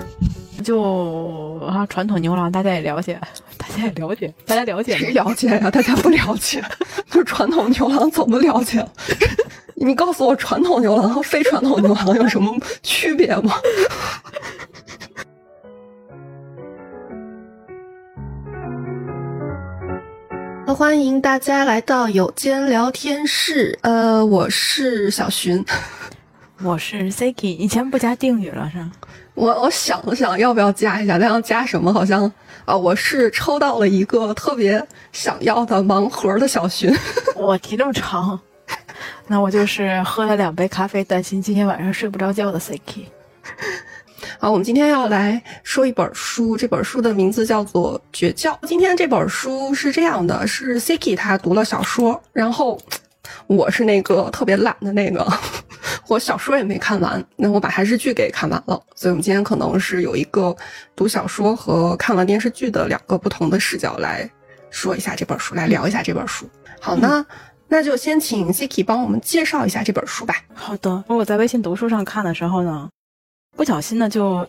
就啊，传统牛郎大家也了解，大家也了解，大家了解谁了解呀？大家不了解，就传统牛郎怎么了解？你告诉我，传统牛郎和非传统牛郎有什么区别吗？欢迎大家来到有间聊天室。呃，我是小寻，我是 Siki。以前不加定语了是吗？我我想了想，要不要加一下？但要加什么？好像啊，我是抽到了一个特别想要的盲盒的小寻。我提这么长，那我就是喝了两杯咖啡，担心今天晚上睡不着觉的 Siki。好，我们今天要来说一本书，这本书的名字叫做《绝教》。今天这本书是这样的，是 Siki 他读了小说，然后我是那个特别懒的那个，我小说也没看完，那我把电视剧给看完了，所以我们今天可能是有一个读小说和看完电视剧的两个不同的视角来说一下这本书，来聊一下这本书。好，那那就先请 Siki 帮我们介绍一下这本书吧。好的，我在微信读书上看的时候呢。不小心呢，就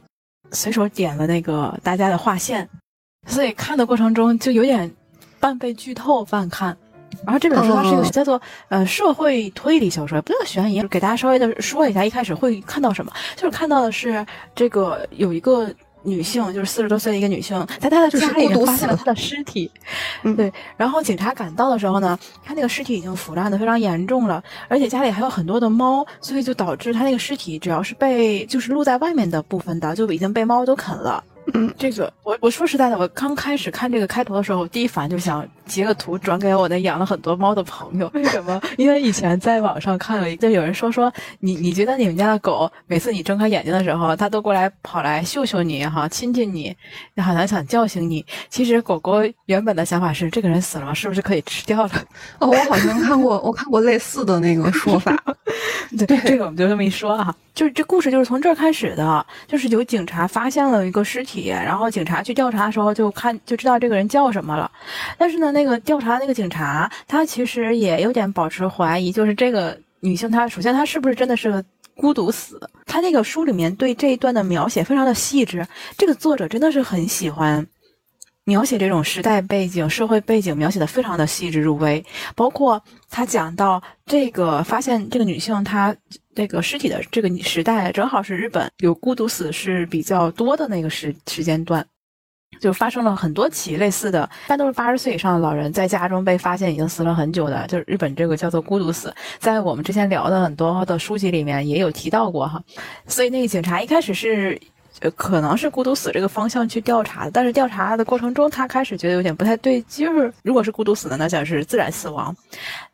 随手点了那个大家的划线，所以看的过程中就有点半被剧透半看。然后这本书它是一个叫做呃社会推理小说，不叫悬疑。给大家稍微的说一下，一开始会看到什么，就是看到的是这个有一个。女性就是四十多岁的一个女性，在她的家里发现了她的尸体，嗯，对。然后警察赶到的时候呢，她那个尸体已经腐烂的非常严重了，而且家里还有很多的猫，所以就导致她那个尸体只要是被就是露在外面的部分的，就已经被猫都啃了。嗯，这个我我说实在的，我刚开始看这个开头的时候，我第一反应就想截个图转给我那养了很多猫的朋友。为什么？因为以前在网上看了就，有人说说你你觉得你们家的狗每次你睁开眼睛的时候，它都过来跑来嗅嗅你哈，亲亲你，好像想叫醒你。其实狗狗原本的想法是，这个人死了，是不是可以吃掉了？哦，我好像看过，我看过类似的那个说法。对，这个我们就这么一说啊。就是这故事就是从这儿开始的，就是有警察发现了一个尸体，然后警察去调查的时候就看就知道这个人叫什么了。但是呢，那个调查那个警察他其实也有点保持怀疑，就是这个女性她首先她是不是真的是孤独死？他那个书里面对这一段的描写非常的细致，这个作者真的是很喜欢。描写这种时代背景、社会背景，描写的非常的细致入微。包括他讲到这个发现这个女性她这个尸体的这个时代，正好是日本有孤独死是比较多的那个时时间段，就发生了很多起类似的，但都是八十岁以上的老人在家中被发现已经死了很久的，就是日本这个叫做孤独死，在我们之前聊的很多的书籍里面也有提到过哈。所以那个警察一开始是。呃，可能是孤独死这个方向去调查的，但是调查的过程中，他开始觉得有点不太对劲儿。如果是孤独死的，那就是自然死亡，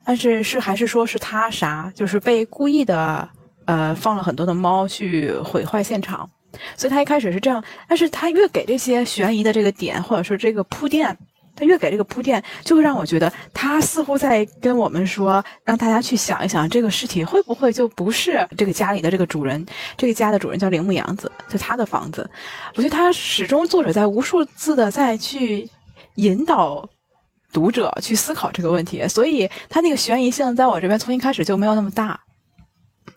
但是是还是说是他杀，就是被故意的，呃，放了很多的猫去毁坏现场。所以他一开始是这样，但是他越给这些悬疑的这个点，或者说这个铺垫。他越给这个铺垫，就会让我觉得他似乎在跟我们说，让大家去想一想，这个尸体会不会就不是这个家里的这个主人？这个家的主人叫铃木洋子，就他的房子。我觉得他始终作者在无数次的在去引导读者去思考这个问题，所以他那个悬疑性在我这边从一开始就没有那么大。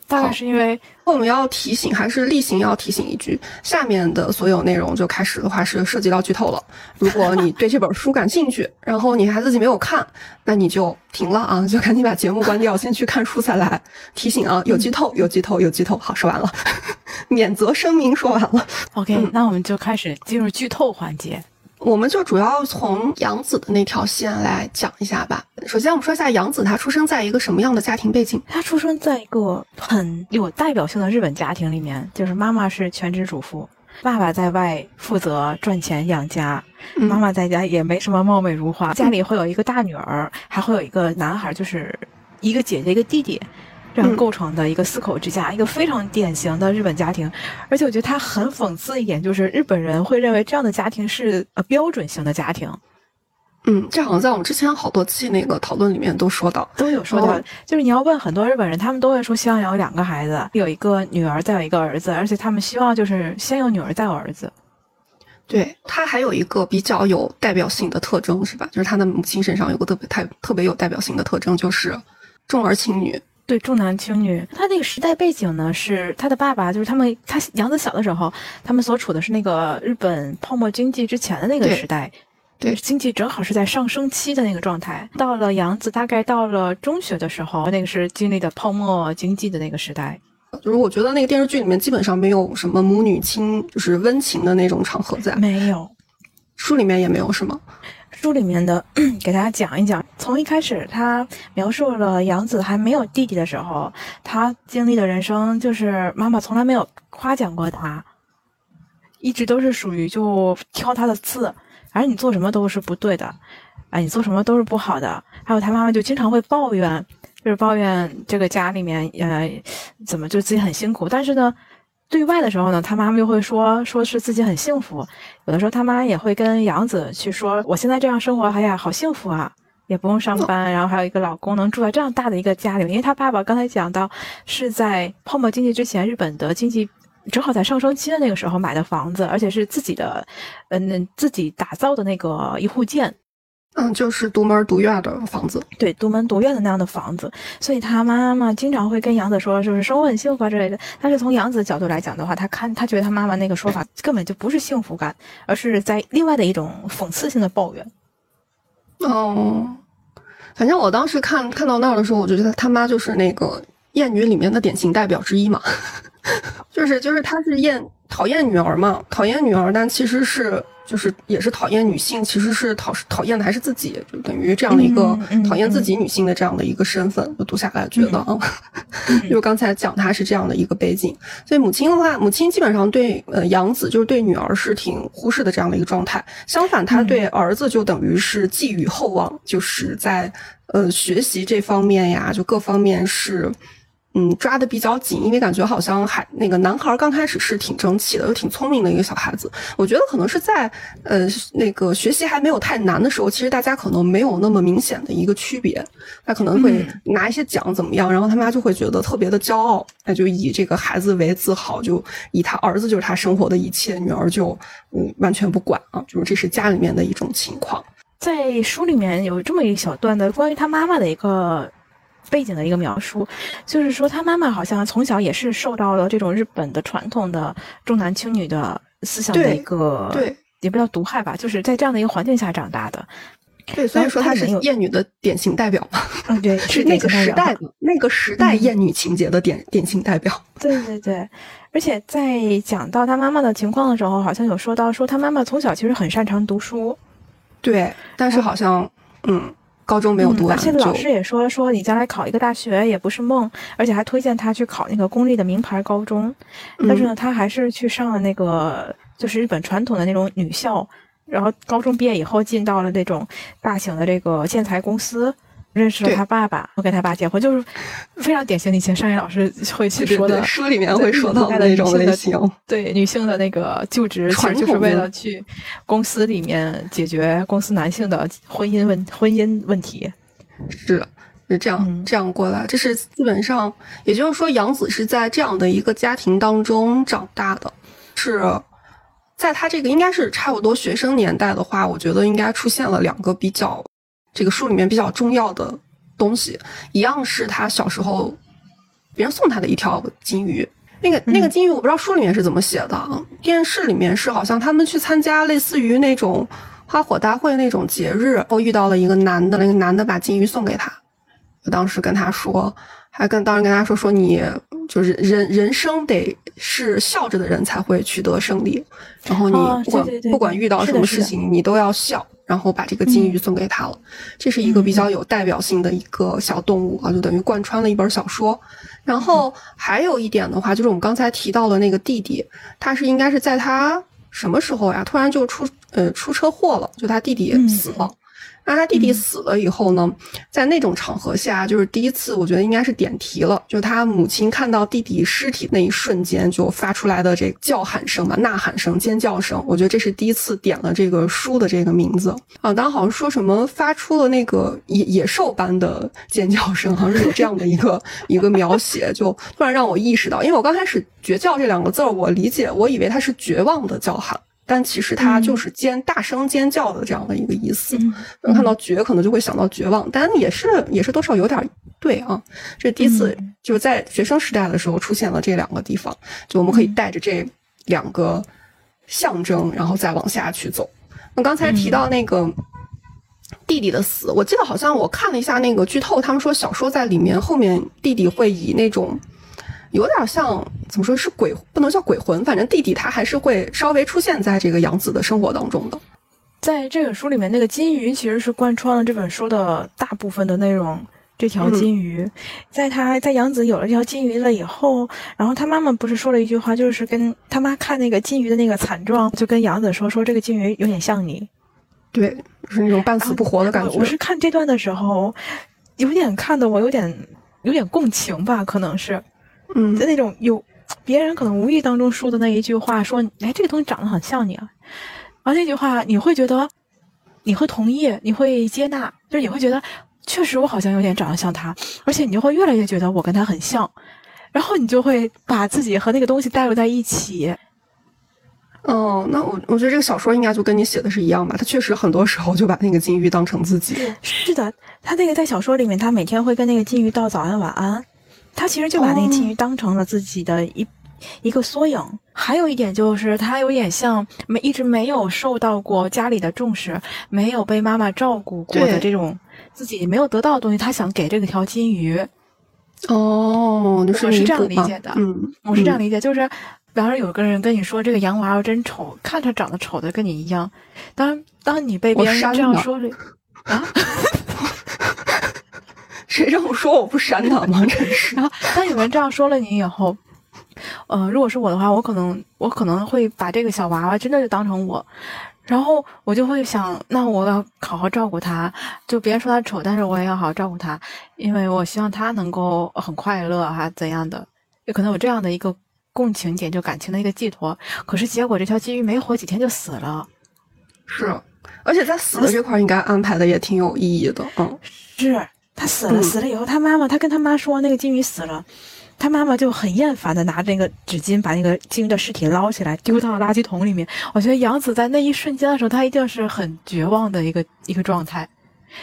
大概是因为我们要提醒，还是例行要提醒一句，下面的所有内容就开始的话是涉及到剧透了。如果你 对这本书感兴趣，然后你还自己没有看，那你就停了啊，就赶紧把节目关掉，先去看书再来。提醒啊，有剧透，有剧透，有剧透。好，说完了，免责声明说完了。OK，那我们就开始进入剧透环节。我们就主要从杨子的那条线来讲一下吧。首先，我们说一下杨子，他出生在一个什么样的家庭背景？他出生在一个很有代表性的日本家庭里面，就是妈妈是全职主妇，爸爸在外负责赚钱养家，妈妈在家也没什么貌美如花。家里会有一个大女儿，还会有一个男孩，就是一个姐姐一个弟弟。这样构成的一个四口之家，一个非常典型的日本家庭，而且我觉得它很讽刺一点，就是日本人会认为这样的家庭是呃标准型的家庭。嗯，这好像在我们之前好多期那个讨论里面都说到，都有说到，就是你要问很多日本人，他们都会说希望有两个孩子，有一个女儿再有一个儿子，而且他们希望就是先有女儿再有儿子。对他还有一个比较有代表性的特征是吧？就是他的母亲身上有个特别太特别有代表性的特征，就是重儿轻女。对，重男轻女。他那个时代背景呢，是他的爸爸，就是他们他杨子小的时候，他们所处的是那个日本泡沫经济之前的那个时代。对经济正好是在上升期的那个状态。到了杨子大概到了中学的时候，那个是经历的泡沫经济的那个时代。就是我觉得那个电视剧里面基本上没有什么母女亲，就是温情的那种场合在，没有，书里面也没有，是吗？书里面的 给大家讲一讲，从一开始他描述了杨子还没有弟弟的时候，他经历的人生就是妈妈从来没有夸奖过他，一直都是属于就挑他的刺，反正你做什么都是不对的，啊，你做什么都是不好的。还有他妈妈就经常会抱怨，就是抱怨这个家里面呃怎么就自己很辛苦，但是呢。对外的时候呢，他妈妈又会说说是自己很幸福，有的时候他妈也会跟杨子去说，我现在这样生活，哎呀，好幸福啊，也不用上班，然后还有一个老公，能住在这样大的一个家里。因为他爸爸刚才讲到是在泡沫经济之前，日本的经济正好在上升期的那个时候买的房子，而且是自己的，嗯，自己打造的那个一户建。嗯，就是独门独院的房子，对，独门独院的那样的房子，所以他妈妈经常会跟杨子说，就是生活很幸福啊之类的。但是从杨子的角度来讲的话，他看他觉得他妈妈那个说法根本就不是幸福感，而是在另外的一种讽刺性的抱怨。哦，反正我当时看看到那儿的时候，我就觉得他妈就是那个艳女里面的典型代表之一嘛，就是就是他是厌讨厌女儿嘛，讨厌女儿，但其实是就是也是讨厌女性，其实是讨讨厌的还是自己，就等于这样的一个讨厌自己女性的这样的一个身份，就读下来觉得啊，就是刚才讲她是这样的一个背景，所以母亲的话，母亲基本上对呃养子就是对女儿是挺忽视的这样的一个状态，相反，她对儿子就等于是寄予厚望，就是在呃学习这方面呀，就各方面是。嗯，抓的比较紧，因为感觉好像还那个男孩刚开始是挺争气的，又挺聪明的一个小孩子。我觉得可能是在呃那个学习还没有太难的时候，其实大家可能没有那么明显的一个区别。他可能会拿一些奖怎么样，然后他妈就会觉得特别的骄傲，那就以这个孩子为自豪，就以他儿子就是他生活的一切，女儿就嗯完全不管啊，就是这是家里面的一种情况。在书里面有这么一小段的关于他妈妈的一个背景的一个描述，就是说他妈妈好像从小也是受到了这种日本的传统的重男轻女的思想的一个，对也不叫毒害吧，就是在这样的一个环境下长大的。对，所以说他是他里面有厌女的典型代表嘛，嗯，对，是那个时代的那个时代嗯厌女情节的典典型代表。对对对，而且在讲到他妈妈的情况的时候，好像有说到说他妈妈从小其实很擅长读书，对，但是好像嗯，高中没有读完嗯而且老师也说说你将来考一个大学也不是梦，而且还推荐他去考那个公立的名牌高中。但是嗯呢，他还是去上了那个就是日本传统的那种女校，然后高中毕业以后进到了那种大型的这个建材公司。认识了对他爸爸，我跟他爸结婚，就是非常典型的以前商业老师会去说的书里面会说到的那种类型。对女性的那个就职，其实就是为了去公司里面解决公司男性的婚姻问婚姻问题。是是这样、嗯这样过来，这是基本上，也就是说，杨子是在这样的一个家庭当中长大的，是在他这个应该是差不多学生年代的话，我觉得应该出现了两个比较这个书里面比较重要的东西，一样是他小时候别人送他的一条金鱼。那个那个金鱼，我不知道书里面是怎么写的，啊，电视里面是好像他们去参加类似于那种花火大会那种节日，然后遇到了一个男的，那个男的把金鱼送给他，我当时跟他说，还跟当时跟他说说你就是人人生得是笑着的人才会取得胜利，然后你哦不管、不管遇到什么事情，你都要笑，然后把这个金鱼送给他了。这是一个比较有代表性的一个小动物啊，就等于贯穿了一本小说。然后还有一点的话，就是我们刚才提到的那个弟弟，他是应该是在他什么时候呀？突然就出呃出车祸了，就他弟弟嗯死了。那他弟弟死了以后呢，在那种场合下，就是第一次，我觉得应该是点题了。就他母亲看到弟弟尸体那一瞬间，就发出来的这个叫喊声吧，呐喊声、尖叫声，我觉得这是第一次点了这个书的这个名字啊。当时好像说什么发出了那个野野兽般的尖叫声，好像是有这样的一个一个描写，就突然让我意识到，因为我刚开始“绝叫”这两个字儿，我理解，我以为它是绝望的叫喊。但其实它就是尖、大声尖叫的这样的一个意思。嗯。能看到绝，可能就会想到绝望，但也是也是多少有点对啊，这第一次就是在学生时代的时候出现了这两个地方，就我们可以带着这两个象征，然后再往下去走。那刚才提到那个弟弟的死，我记得好像我看了一下那个剧透，他们说小说在里面后面弟弟会以那种有点像怎么说是鬼，不能叫鬼魂，反正弟弟他还是会稍微出现在这个杨子的生活当中的。在这本书里面，那个金鱼其实是贯穿了这本书的大部分的内容。这条金鱼，在他在杨子有了这条金鱼了以后，然后他妈妈不是说了一句话，就是跟他妈看那个金鱼的那个惨状，就跟杨子说说这个金鱼有点像你，对，是那种半死不活的感觉。我是看这段的时候，有点看的我有点有点共情吧，可能是，嗯，在那种有别人可能无意当中说的那一句话，说哎这个东西长得很像你啊，而那句话你会觉得你会同意，你会接纳，就是你会觉得。确实，我好像有点长得像他，而且你就会越来越觉得我跟他很像，然后你就会把自己和那个东西带入在一起。哦，那我我觉得这个小说应该就跟你写的是一样吧？他确实很多时候就把那个金鱼当成自己。是的，他那个在小说里面，他每天会跟那个金鱼道早安晚安，他其实就把那个金鱼当成了自己的一一个缩影。还有一点就是，他有点像没一直没有受到过家里的重视，没有被妈妈照顾过的这种。自己没有得到的东西，他想给这个条金鱼。哦，我是这样理解的。嗯，我是这样理解，就是，比方说有个人跟你说这个洋娃娃真丑，看着长得丑的跟你一样。当当你被别人这样说了啊，谁让我说我不删他吗？真是。然后当有人这样说了你以后，呃，如果是我的话，我可能我可能会把这个小娃娃真的就当成我。然后我就会想，那我要好好照顾他，就别人说他丑，但是我也要好好照顾他，因为我希望他能够很快乐哈，怎样的？也可能有这样的一个共情点，就感情的一个寄托。可是结果这条金鱼没活几天就死了，是，而且在死的这块应该安排的也挺有意义的，嗯，是他死了，死了以后他妈妈他跟他妈说那个金鱼死了。他妈妈就很厌烦的拿着那个纸巾把那个金鱼的尸体捞起来丢到垃圾桶里面。我觉得杨子在那一瞬间的时候，他一定是很绝望的一个一个状态，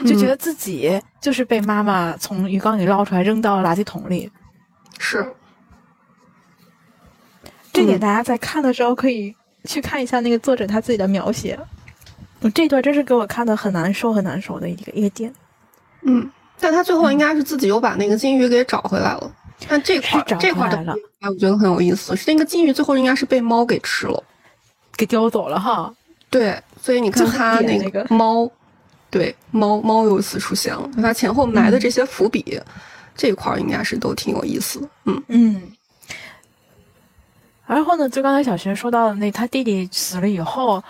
就觉得自己就是被妈妈从鱼缸里捞出来扔到了垃圾桶里。是，这点大家在看的时候可以去看一下那个作者他自己的描写。这段真是给我看的很难受很难受的一个一个点。嗯，但他最后应该是自己又把那个金鱼给找回来了。但这块这块的哎，我觉得很有意思。是那个金鱼最后应该是被猫给吃了，给叼走了哈。对，所以你看他那个猫，对猫猫又一次出现了。他前后埋的这些伏笔，这块应该是都挺有意思的。嗯嗯。然后呢，就刚才小学说到的那他弟弟死了以后，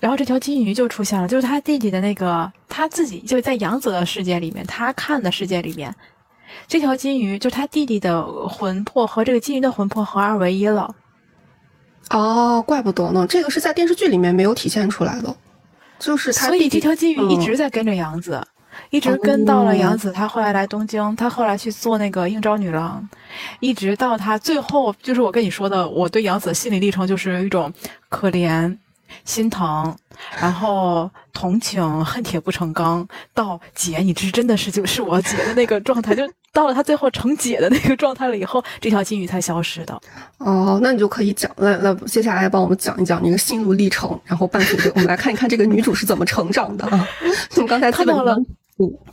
然后这条金鱼就出现了，就是他弟弟的那个他自己就在杨子的世界里面，他看的世界里面。这条金鱼就是他弟弟的魂魄和这个金鱼的魂魄合二为一了。哦，怪不得呢，这个是在电视剧里面没有体现出来的，就是他所以这条金鱼一直在跟着杨子，一直跟到了杨子，他后来来东京，他后来去做那个应招女郎，一直到他最后，就是我跟你说的，我对杨子的心理历程就是一种可怜、心疼，然后同情、恨铁不成钢，到姐，你这真的是就是我姐的那个状态，就。到了她最后成姐的那个状态了以后，这条金鱼才消失的。哦，那你就可以讲，来来，接下来帮我们讲一讲那个心路历程，然后伴随着我们来看一看这个女主是怎么成长的啊。从刚才看到了，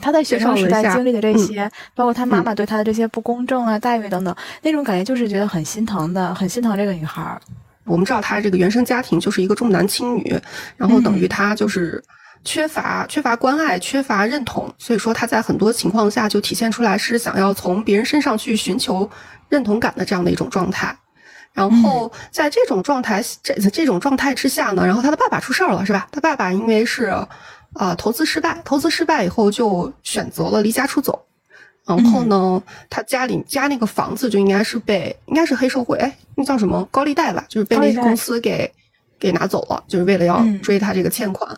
她在学生时代经历的这些，包括她妈妈对她的这些不公正啊、待遇等等，那种感觉就是觉得很心疼的，很心疼这个女孩。我们知道他这个原生家庭就是一个重男轻女，然后等于他就是。缺乏缺乏关爱，缺乏认同，所以说他在很多情况下就体现出来是想要从别人身上去寻求认同感的这样的一种状态。然后在这种状态这这种状态之下呢，然后他的爸爸出事儿了，是吧？他爸爸因为是啊投资失败，投资失败以后就选择了离家出走。然后呢，他家里家那个房子就应该是被应该是黑社会，哎，那叫什么高利贷吧？就是被那些公司给。给拿走了，就是为了要追他这个欠款。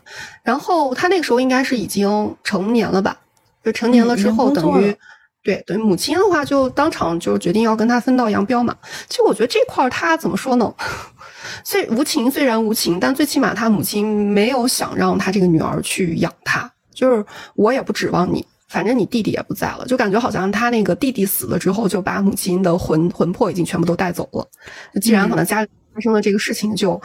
然后他那个时候应该是已经成年了吧？就成年了之后，等于对等于母亲的话，就当场就决定要跟他分道扬镳嘛。其实我觉得这块儿他怎么说呢？虽无情虽然无情，但最起码他母亲没有想让他这个女儿去养他，就是我也不指望你反正你弟弟也不在了，就感觉好像他那个弟弟死了之后，就把母亲的魂魂魄已经全部都带走了。既然可能家里发生了这个事情，就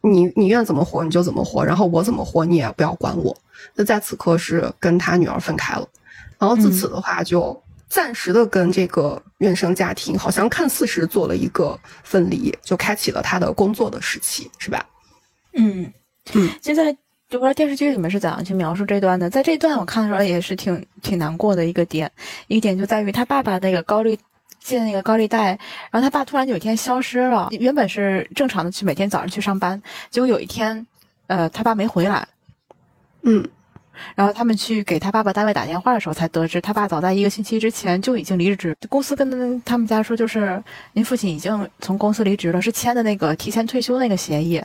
你你愿怎么活你就怎么活，然后我怎么活你也不要管我。那在此刻是跟他女儿分开了，然后自此的话就暂时的跟这个原生家庭好像看似是做了一个分离，就开启了他的工作的时期，是吧？嗯嗯，现在。就不知道电视剧里面是怎样去描述这段的，在这段我看的时候也是挺挺难过的一个点，一个点就在于他爸爸那个高利借那个高利贷，然后他爸突然有一天消失了，原本是正常的去每天早上去上班，结果有一天，呃，他爸没回来，嗯，然后他们去给他爸爸单位打电话的时候，才得知他爸早在一个星期之前就已经离职，公司跟他们家说就是您父亲已经从公司离职了，是签的那个提前退休那个协议。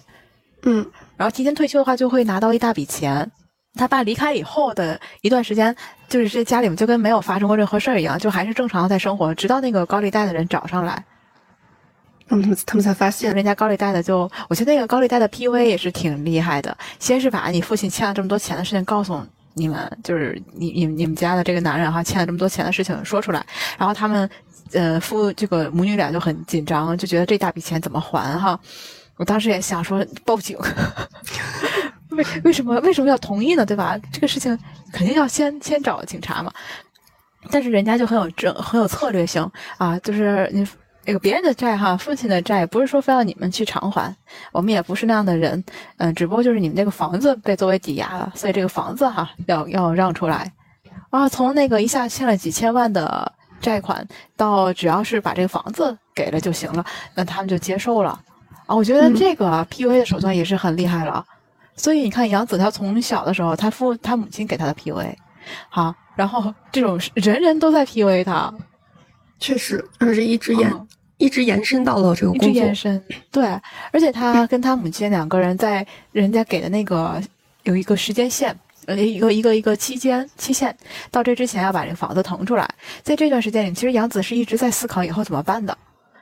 嗯，然后提前退休的话，就会拿到一大笔钱。他爸离开以后的一段时间，就是这家里面就跟没有发生过任何事儿一样，就还是正常的在生活。直到那个高利贷的人找上来，他们他们才发现，人家高利贷的就，我觉得那个高利贷的 PUA 也是挺厉害的。先是把你父亲欠了这么多钱的事情告诉你们，就是你你你们家的这个男人哈欠了这么多钱的事情说出来，然后他们呃父这个母女俩就很紧张，就觉得这大笔钱怎么还哈。我当时也想说报警，为为什么为什么要同意呢？对吧？这个事情肯定要先先找警察嘛。但是人家就很有正很有策略性啊，就是你那个别人的债哈，父亲的债不是说非要你们去偿还，我们也不是那样的人，嗯，只不过就是你们这个房子被作为抵押了，所以这个房子哈要要让出来啊。从那个一下欠了几千万的债款，到只要是把这个房子给了就行了，那他们就接受了。啊，我觉得这个 PUA 的手段也是很厉害了，所以你看杨紫她从小的时候，她父她母亲给她的 PUA，好，然后这种人人都在 PUA 她，确实，而且一直延一直延伸到了这个工作，一直延伸，对，而且他 跟他母亲两个人在人家给的那个有一个时间线，呃，一个一个一个期间期限，到这之前要把这个房子腾出来，在这段时间里，其实杨紫是一直在思考以后怎么办的。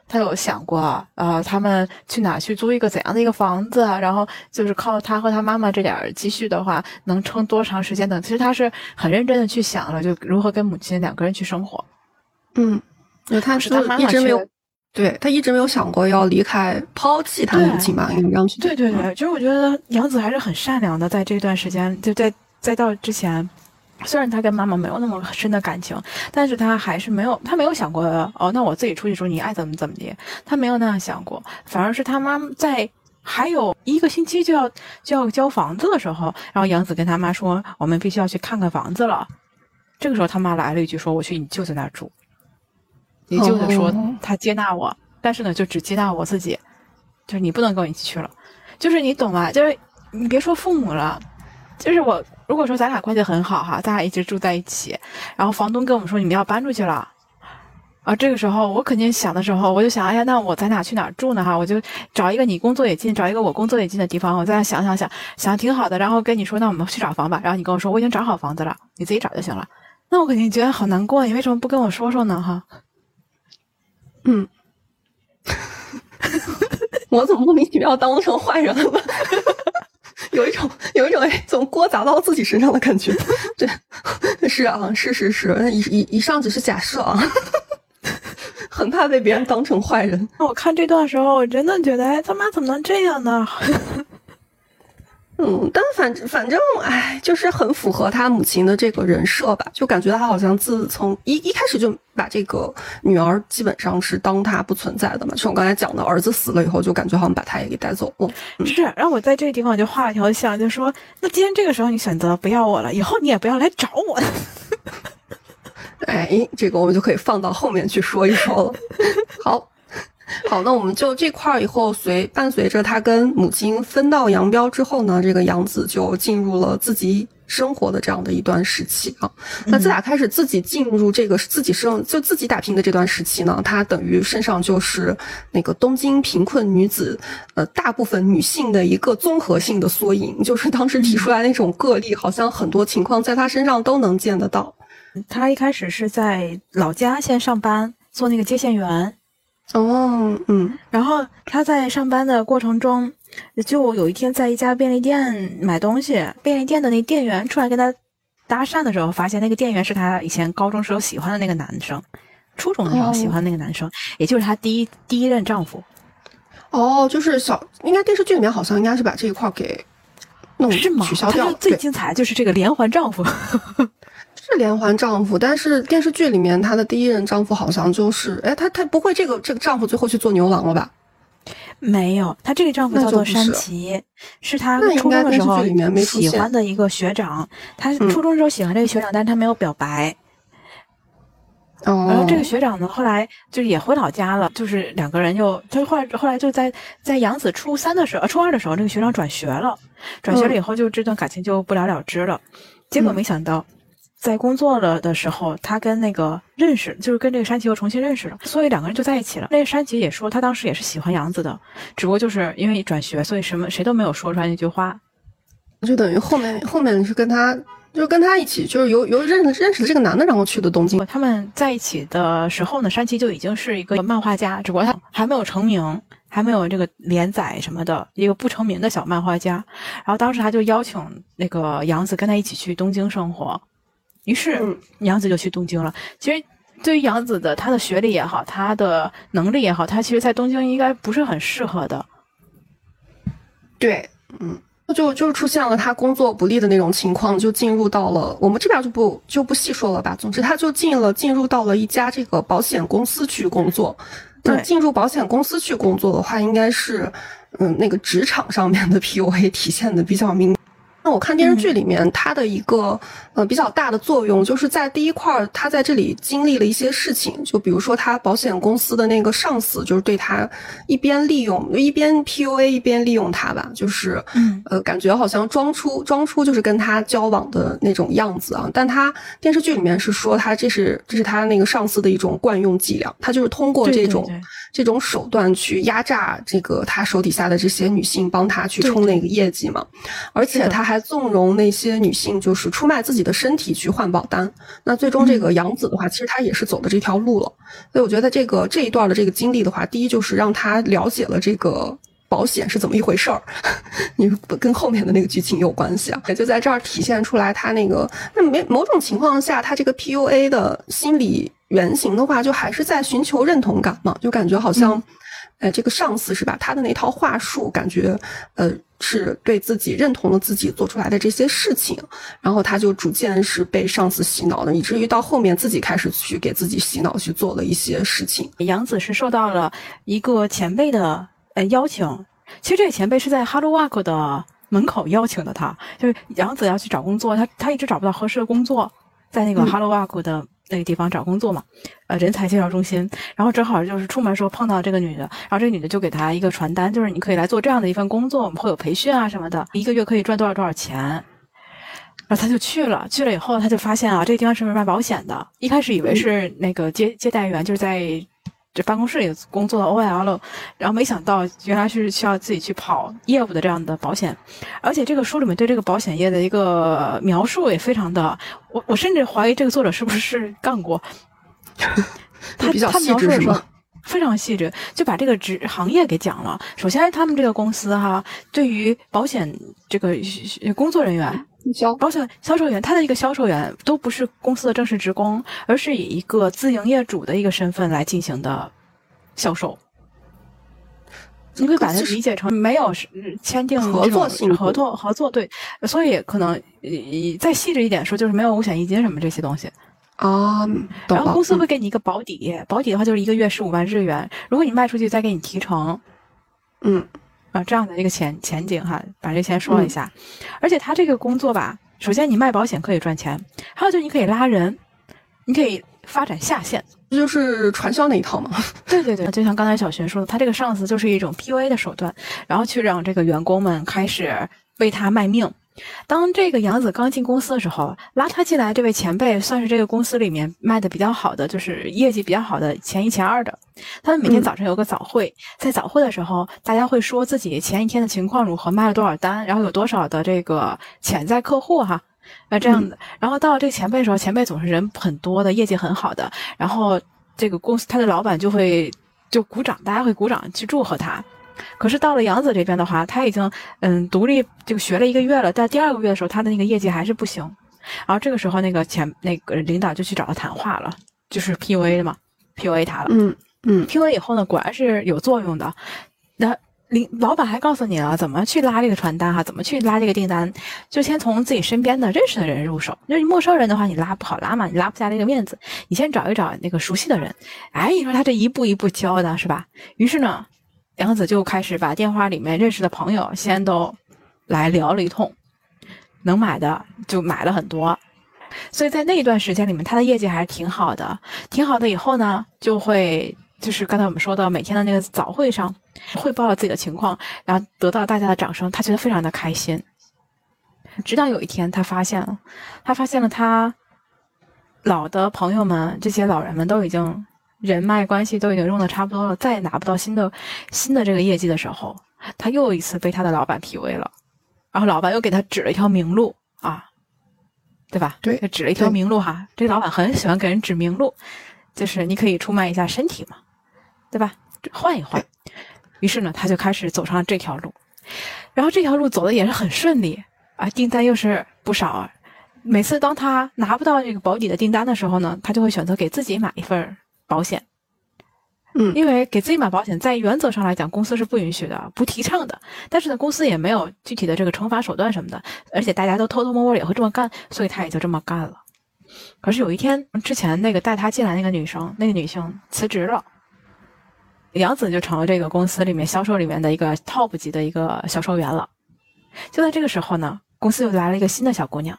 他有想过，呃，他们去哪去租一个怎样的一个房子？然后就是靠他和他妈妈这点积蓄的话，能撑多长时间等？其实他是很认真的去想了，就如何跟母亲两个人去生活。嗯，他是他一直没有，对他一直没有想过要离开、抛弃他母亲吧？去。对对对，其实我觉得杨子还是很善良的，在这段时间，就在在到之前。虽然他跟妈妈没有那么深的感情，但是他还是没有，他没有想过哦，那我自己出去住，你爱怎么怎么的，他没有那样想过。反而是他妈在还有一个星期就要就要交房子的时候，然后杨子跟他妈说，我们必须要去看看房子了。这个时候他妈来了一句说，我去你舅舅那儿住。你舅舅说他接纳我，但是呢，就只接纳我自己，就是你不能跟我一起去了。就是你懂吧？就是你别说父母了，就是我。如果说咱俩关系很好哈，咱俩一直住在一起，然后房东跟我们说你们要搬出去了，啊，这个时候我肯定想的时候，我就想，哎呀，那我咱俩去哪儿住呢？哈，我就找一个你工作也近，找一个我工作也近的地方，我再想想想想挺好的，然后跟你说，那我们去找房吧。然后你跟我说我已经找好房子了，你自己找就行了。那我肯定觉得好难过，你为什么不跟我说说呢？哈，嗯，我怎么莫名其妙当成坏人了？有一种有一种哎，从锅砸到自己身上的感觉。对，是啊，是是是，以以以上只是假设啊，很怕被别人当成坏人。我看这段时候，我真的觉得，哎，他妈怎么能这样呢？嗯，但反正反正，哎，就是很符合他母亲的这个人设吧，就感觉他好像自从一一开始就把这个女儿基本上是当他不存在的嘛，就我刚才讲的，儿子死了以后，就感觉好像把他也给带走了。是，然后我在这个地方就画了一条线，就说，那既然这个时候你选择不要我了，以后你也不要来找我。哎，这个我们就可以放到后面去说一说了。好。好，那我们就这块儿以后随伴随着他跟母亲分道扬镳之后呢，这个杨子就进入了自己生活的这样的一段时期啊。那自打开始自己进入这个自己生就自己打拼的这段时期呢，他等于身上就是那个东京贫困女子呃大部分女性的一个综合性的缩影，就是当时提出来那种个例，好像很多情况在他身上都能见得到。他一开始是在老家先上班做那个接线员。哦，嗯，然后他在上班的过程中，就有一天在一家便利店买东西，便利店的那店员出来跟他搭讪的时候，发现那个店员是他以前高中时候喜欢的那个男生，初中的时候喜欢的那个男生，也就是他第一第一任丈夫。哦，就是小，应该电视剧里面好像应该是把这一块给弄？取消掉了。对，最精彩就是这个连环丈夫，是连环丈夫，但是电视剧里面她的第一任丈夫好像就是，哎，她她不会这个这个丈夫最后去做牛郎了吧？没有，她这个丈夫叫做山崎，是她初中的时候喜欢的一个学长。她嗯初中的时候喜欢这个学长，但是她没有表白。哦，然后这个学长呢，后来就是也回老家了，就是两个人又，他后来后来就在在杨子初三的时候，呃初二的时候，这个学长转学了，转学了以后，就这段感情就不了了之了。结果嗯没想到，在工作了的时候，他跟那个认识，就是跟这个山崎又重新认识了，所以两个人就在一起了。那个山崎也说，他当时也是喜欢杨子的，只不过就是因为转学，所以什么谁都没有说出来那句话。就等于后面后面是跟他就是跟他一起，就是由由认识认识的这个男的，然后去的东京。他们在一起的时候呢，山崎就已经是一个漫画家，只不过他还没有成名，还没有这个连载什么的，一个不成名的小漫画家。然后当时他就邀请那个杨子跟他一起去东京生活，于是嗯杨子就去东京了。其实对于杨子的他的学历也好，他的能力也好，他其实在东京应该不是很适合的。对，嗯。就就出现了他工作不利的那种情况，就进入到了我们这边就不就不细说了吧。总之，他就进了进入到了一家这个保险公司去工作。那对进入保险公司去工作的话，应该是嗯那个职场上面的 PUA 体现的比较明。那我看电视剧里面，它的一个呃比较大的作用，就是在第一块儿，他在这里经历了一些事情，就比如说他保险公司的那个上司，就是对他一边利用，一边 PUA 一边利用他吧，就是嗯。呃感觉好像装出装出就是跟他交往的那种样子啊，但他电视剧里面是说他这是这是他那个上司的一种惯用伎俩，他就是通过这种对这种手段去压榨这个他手底下的这些女性，帮他去冲那个业绩嘛。而且他还纵容那些女性，就是出卖自己的身体去换保单。那最终嗯这个杨子的话，其实他也是走的这条路了。所以我觉得这个这一段的这个经历的话，第一就是让他了解了这个。保险是怎么一回事儿？你跟后面的那个剧情有关系啊，也就在这儿体现出来他那个那没某种情况下，他这个 PUA 的心理原型的话，就还是在寻求认同感嘛，就感觉好像，呃，这个上司是吧？他的那套话术，感觉呃是对自己认同了自己做出来的这些事情，然后他就逐渐是被上司洗脑的，以至于到后面自己开始去给自己洗脑，去做了一些事情。杨子是受到了一个前辈的呃邀请，其实这个前辈是在 Hello Work 的门口邀请的他，就是杨子要去找工作，他他一直找不到合适的工作，在那个嗯 Hello Work 的那个地方找工作嘛，呃，人才介绍中心，然后正好就是出门时候碰到这个女的，然后这个女的就给他一个传单，就是你可以来做这样的一份工作，我们会有培训啊什么的，一个月可以赚多少多少钱。然后他就去了，去了以后他就发现啊，这个地方是卖保险的。一开始以为是那个接接待员，就是在这办公室也工作的 OL，然后没想到原来是需要自己去跑业务的这样的保险，而且这个书里面对这个保险业的一个描述也非常的，我我甚至怀疑这个作者是不是是干过，他他比较细描述的时候致是吗？非常细致，就把这个职行业给讲了。首先，他们这个公司哈，对于保险这个呃工作人员，销保险销售员，他的一个销售员都不是公司的正式职工，而是以一个自营业主的一个身份来进行的销售。你可以把它理解成没有是签订合作性合作合作对，所以可能呃再细致一点说，就是没有五险一金什么这些东西。啊。然后公司嗯会给你一个保底，保底的话就是一个月十五万日元，如果你卖出去再给你提成，嗯啊，这样的一个前前景哈，把这先说一下。而且他这个工作吧，首先你卖保险可以赚钱，还有就是你可以拉人，你可以发展下线。这就是传销那一套嘛。对对对，就像刚才小璇说的，他这个上司就是一种 PUA 的手段，然后去让这个员工们开始为他卖命。当这个杨子刚进公司的时候，拉他进来这位前辈算是这个公司里面卖的比较好的，就是业绩比较好的前一前二的。他们每天嗯早晨有个早会，在早会的时候，大家会说自己前一天的情况如何，卖了多少单，然后有多少的这个潜在客户哈。那，这样的，然后到了这个前辈的时候，前辈总是人很多的，业绩很好的，然后这个公司他的老板就会就鼓掌，大家会鼓掌去祝贺他。可是到了杨子这边的话，他已经嗯独立这个学了一个月了，但第二个月的时候，他的那个业绩还是不行。然后这个时候，那个前那个领导就去找他谈话了，就是 PUA 的嘛，PUA 他了。嗯嗯 PUA 以后呢，果然是有作用的。那领老板还告诉你了怎么去拉这个传单哈，怎么去拉这个订单，就先从自己身边的认识的人入手。就是陌生人的话，你拉不好拉嘛，你拉不下这个面子，你先找一找那个熟悉的人。哎，你说他这一步一步教的是吧？于是呢，杨子就开始把电话里面认识的朋友先都来聊了一通，能买的就买了很多。所以在那一段时间里面，他的业绩还是挺好的，挺好的。以后呢，就会就是刚才我们说到每天的那个早会上汇报了自己的情况，然后得到大家的掌声，他觉得非常的开心。直到有一天，他发现了，他发现了他老的朋友们，这些老人们都已经人脉关系都已经用的差不多了，再也拿不到新的新的这个业绩的时候，他又一次被他的老板 PUA 了，然后老板又给他指了一条明路啊，对吧？对指了一条明路哈。这个老板很喜欢给人指明路，就是你可以出卖一下身体嘛，对吧？换一换。于是呢，他就开始走上了这条路，然后这条路走的也是很顺利啊，订单又是不少啊。每次当他拿不到这个保底的订单的时候呢，他就会选择给自己买一份儿保险。嗯因为给自己买保险，在原则上来讲，公司是不允许的，不提倡的。但是呢，公司也没有具体的这个惩罚手段什么的，而且大家都偷偷摸摸也会这么干，所以他也就这么干了。可是有一天，之前那个带他进来那个女生，那个女性辞职了，杨子就成了这个公司里面销售里面的一个 top 级的一个销售员了。就在这个时候呢，公司又来了一个新的小姑娘，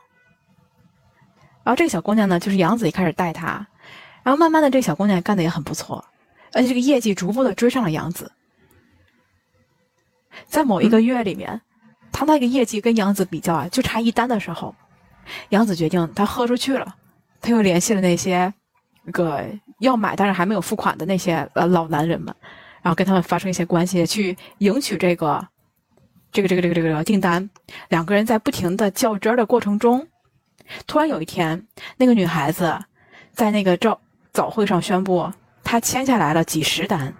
然后这个小姑娘呢，就是杨子一开始带她，然后慢慢的这个小姑娘干的也很不错，而且这个业绩逐步的追上了杨子。在某一个月里面，她那个业绩跟杨子比较啊，就差一单的时候，杨子决定她豁出去了，她又联系了那些那个要买但是还没有付款的那些呃老男人们，然后跟他们发生一些关系，去赢取这个这个这个这个这个订单。两个人在不停的较真儿的过程中，突然有一天，那个女孩子在那个早早会上宣布，他签下来了几十单。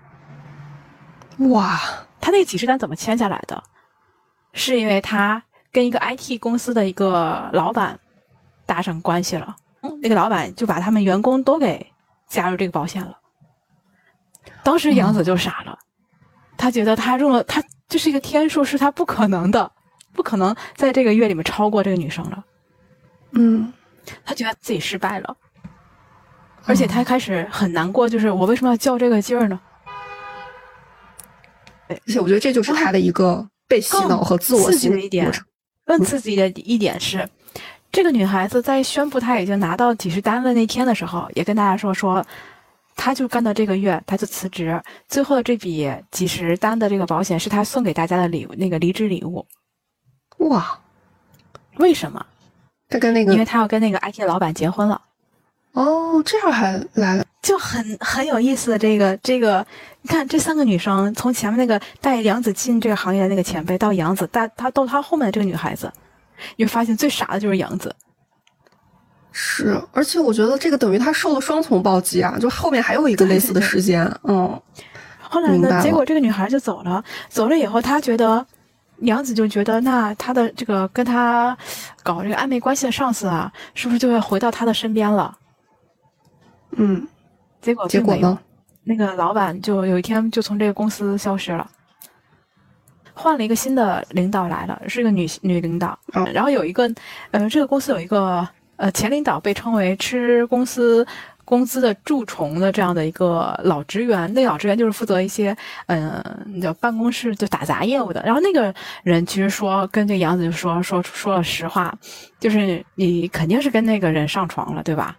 哇，他那几十单怎么签下来的？是因为他跟一个 IT 公司的一个老板搭上关系了，嗯那个老板就把他们员工都给加入这个保险了。当时杨子就傻了，他觉得他中了，他这是一个天数，是他不可能的，不可能在这个月里面超过这个女生了。嗯他觉得自己失败了，而且他开始很难过，就是我为什么要较这个劲儿呢？而且我觉得这就是他的一个被洗脑和自我洗脑的一点。更刺激的一点是，这个女孩子在宣布她已经拿到几十单的那天的时候，也跟大家说说，她就干到这个月，她就辞职，最后的这笔几十单的这个保险是她送给大家的礼物，那个离职礼物。哇，为什么？她跟那个因为她要跟那个 IT 的老板结婚了。哦，这样还来了，就很很有意思的这个这个，你看这三个女生，从前面那个带杨子进这个行业的那个前辈，到杨子，带她到她后面的这个女孩子，你会发现最傻的就是杨子。是，而且我觉得这个等于他受了双重暴击啊，就后面还有一个类似的事件，嗯后来呢，结果这个女孩就走了，走了以后，她觉得杨子就觉得，那她的这个跟她搞这个暧昧关系的上司啊，是不是就要回到她的身边了？嗯，结果结果呢？那个老板就有一天就从这个公司消失了，换了一个新的领导来了，是个女女领导。哦然后有一个，呃，这个公司有一个呃前领导被称为吃公司工资的蛀虫的这样的一个老职员，那老职员就是负责一些嗯、呃，叫办公室就打杂业务的。然后那个人其实说跟这个杨子就说说说了实话，就是你肯定是跟那个人上床了，对吧？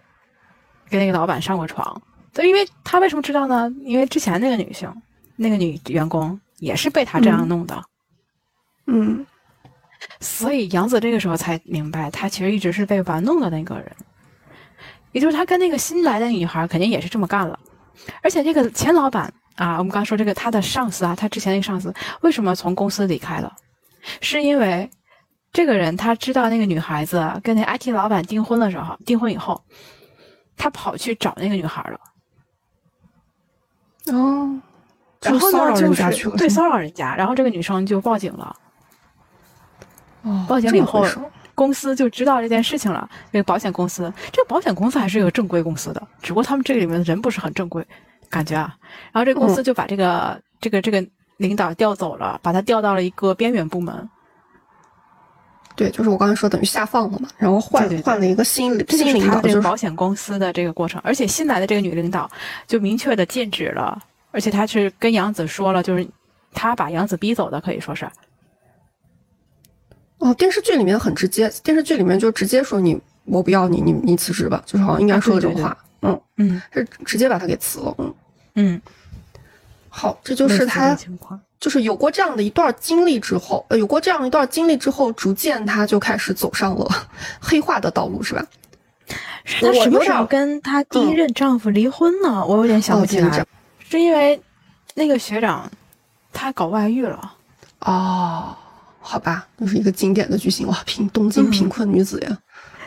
跟那个老板上过床。对，因为他为什么知道呢？因为之前那个女性，那个女员工也是被他这样弄的，嗯所以杨子这个时候才明白，他其实一直是被玩弄的那个人，也就是他跟那个新来的女孩肯定也是这么干了。而且这个前老板啊，我们刚刚说这个他的上司啊，他之前那个上司为什么从公司离开了？是因为这个人他知道那个女孩子跟那 IT 老板订婚的时候，订婚以后，他跑去找那个女孩了。哦，然后呢，就骚扰人就是家去了，对骚扰人家，然后这个女生就报警了。哦，报警了以后公司就知道这件事情了。那个保险公司，这个保险公司还是一个正规公司的，只不过他们这个里面的人不是很正规，感觉啊。然后这个公司就把这个、这个这个领导调走了，把他调到了一个边缘部门。对，就是我刚才说等于下放了嘛，然后换换了一个新新领导，就是保险公司的这个过程，而且新来的这个女领导就明确的禁止了，而且她是跟杨子说了，就是她把杨子逼走的，可以说是。哦，电视剧里面很直接，电视剧里面就直接说你我不要你，你你辞职吧，就是好像应该说的这种话，嗯，嗯是直接把他给辞了，嗯，嗯，好，这就是他的情况。就是有过这样的一段经历之后，呃，有过这样一段经历之后，逐渐他就开始走上了 黑化的道路，是吧？她什么时候跟她第一嗯任丈夫离婚呢？我有点想不起来哦，是因为那个学长他搞外遇了。哦，好吧，那是一个经典的剧情哇，贫东京贫困女子呀。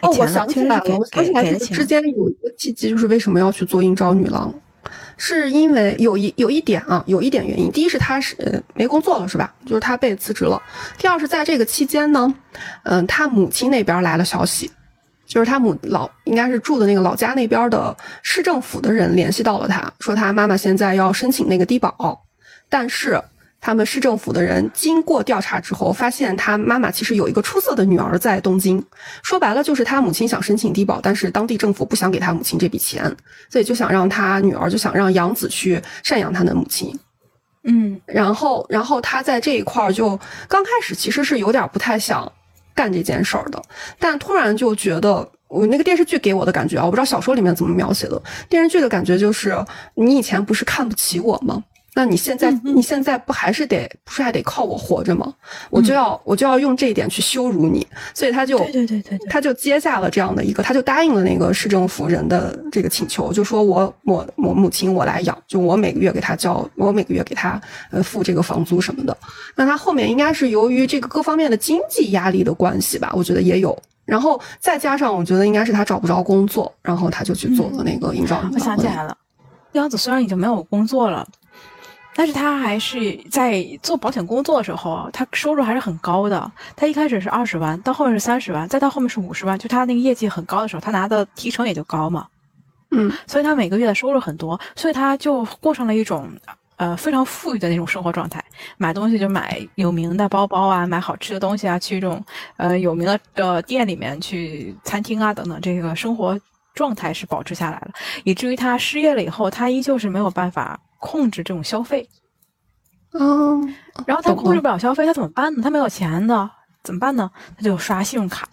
哦，我想起来了，我想起来之间有一个契机，就是为什么要去做应招女郎，是因为有一有一点啊，有一点原因。第一是他是呃没工作了，是吧？就是他被辞职了。第二是在这个期间呢，嗯、他母亲那边来了消息，就是他母老应该是住的那个老家那边的市政府的人联系到了他，说他妈妈现在要申请那个低保，但是他们市政府的人经过调查之后，发现他妈妈其实有一个出色的女儿在东京。说白了就是他母亲想申请低保，但是当地政府不想给他母亲这笔钱，所以就想让他女儿就想让养子去赡养他的母亲。嗯然后，然后他在这一块儿就刚开始其实是有点不太想干这件事儿的，但突然就觉得。我那个电视剧给我的感觉啊，我不知道小说里面怎么描写的。电视剧的感觉就是，你以前不是看不起我吗？那你现在，你现在不还是得，不是还得靠我活着吗？我就要，我就要用这一点去羞辱你。所以他就，对对对对对，他就接下了这样的一个，他就答应了那个市政府人的这个请求，就说我我我母亲我来养，就我每个月给他交，我每个月给他呃付这个房租什么的。那他后面应该是由于这个各方面的经济压力的关系吧，我觉得也有。然后再加上我觉得应该是他找不着工作，然后他就去做了那个营造。我想起来了，杨子虽然已经没有工作了，但是他还是在做保险工作的时候，他收入还是很高的。他一开始是二十万，到后面是三十万，再到后面是五十万，就他那个业绩很高的时候，他拿的提成也就高嘛。嗯所以他每个月的收入很多，所以他就过上了一种呃非常富裕的那种生活状态。买东西就买有名的包包啊，买好吃的东西啊，去这种呃有名的呃店里面去餐厅啊等等，这个生活状态是保持下来了。以至于他失业了以后，他依旧是没有办法控制这种消费。嗯，然后他控制不了消费，他怎么办呢？他没有钱呢，怎么办呢？他就刷信用卡。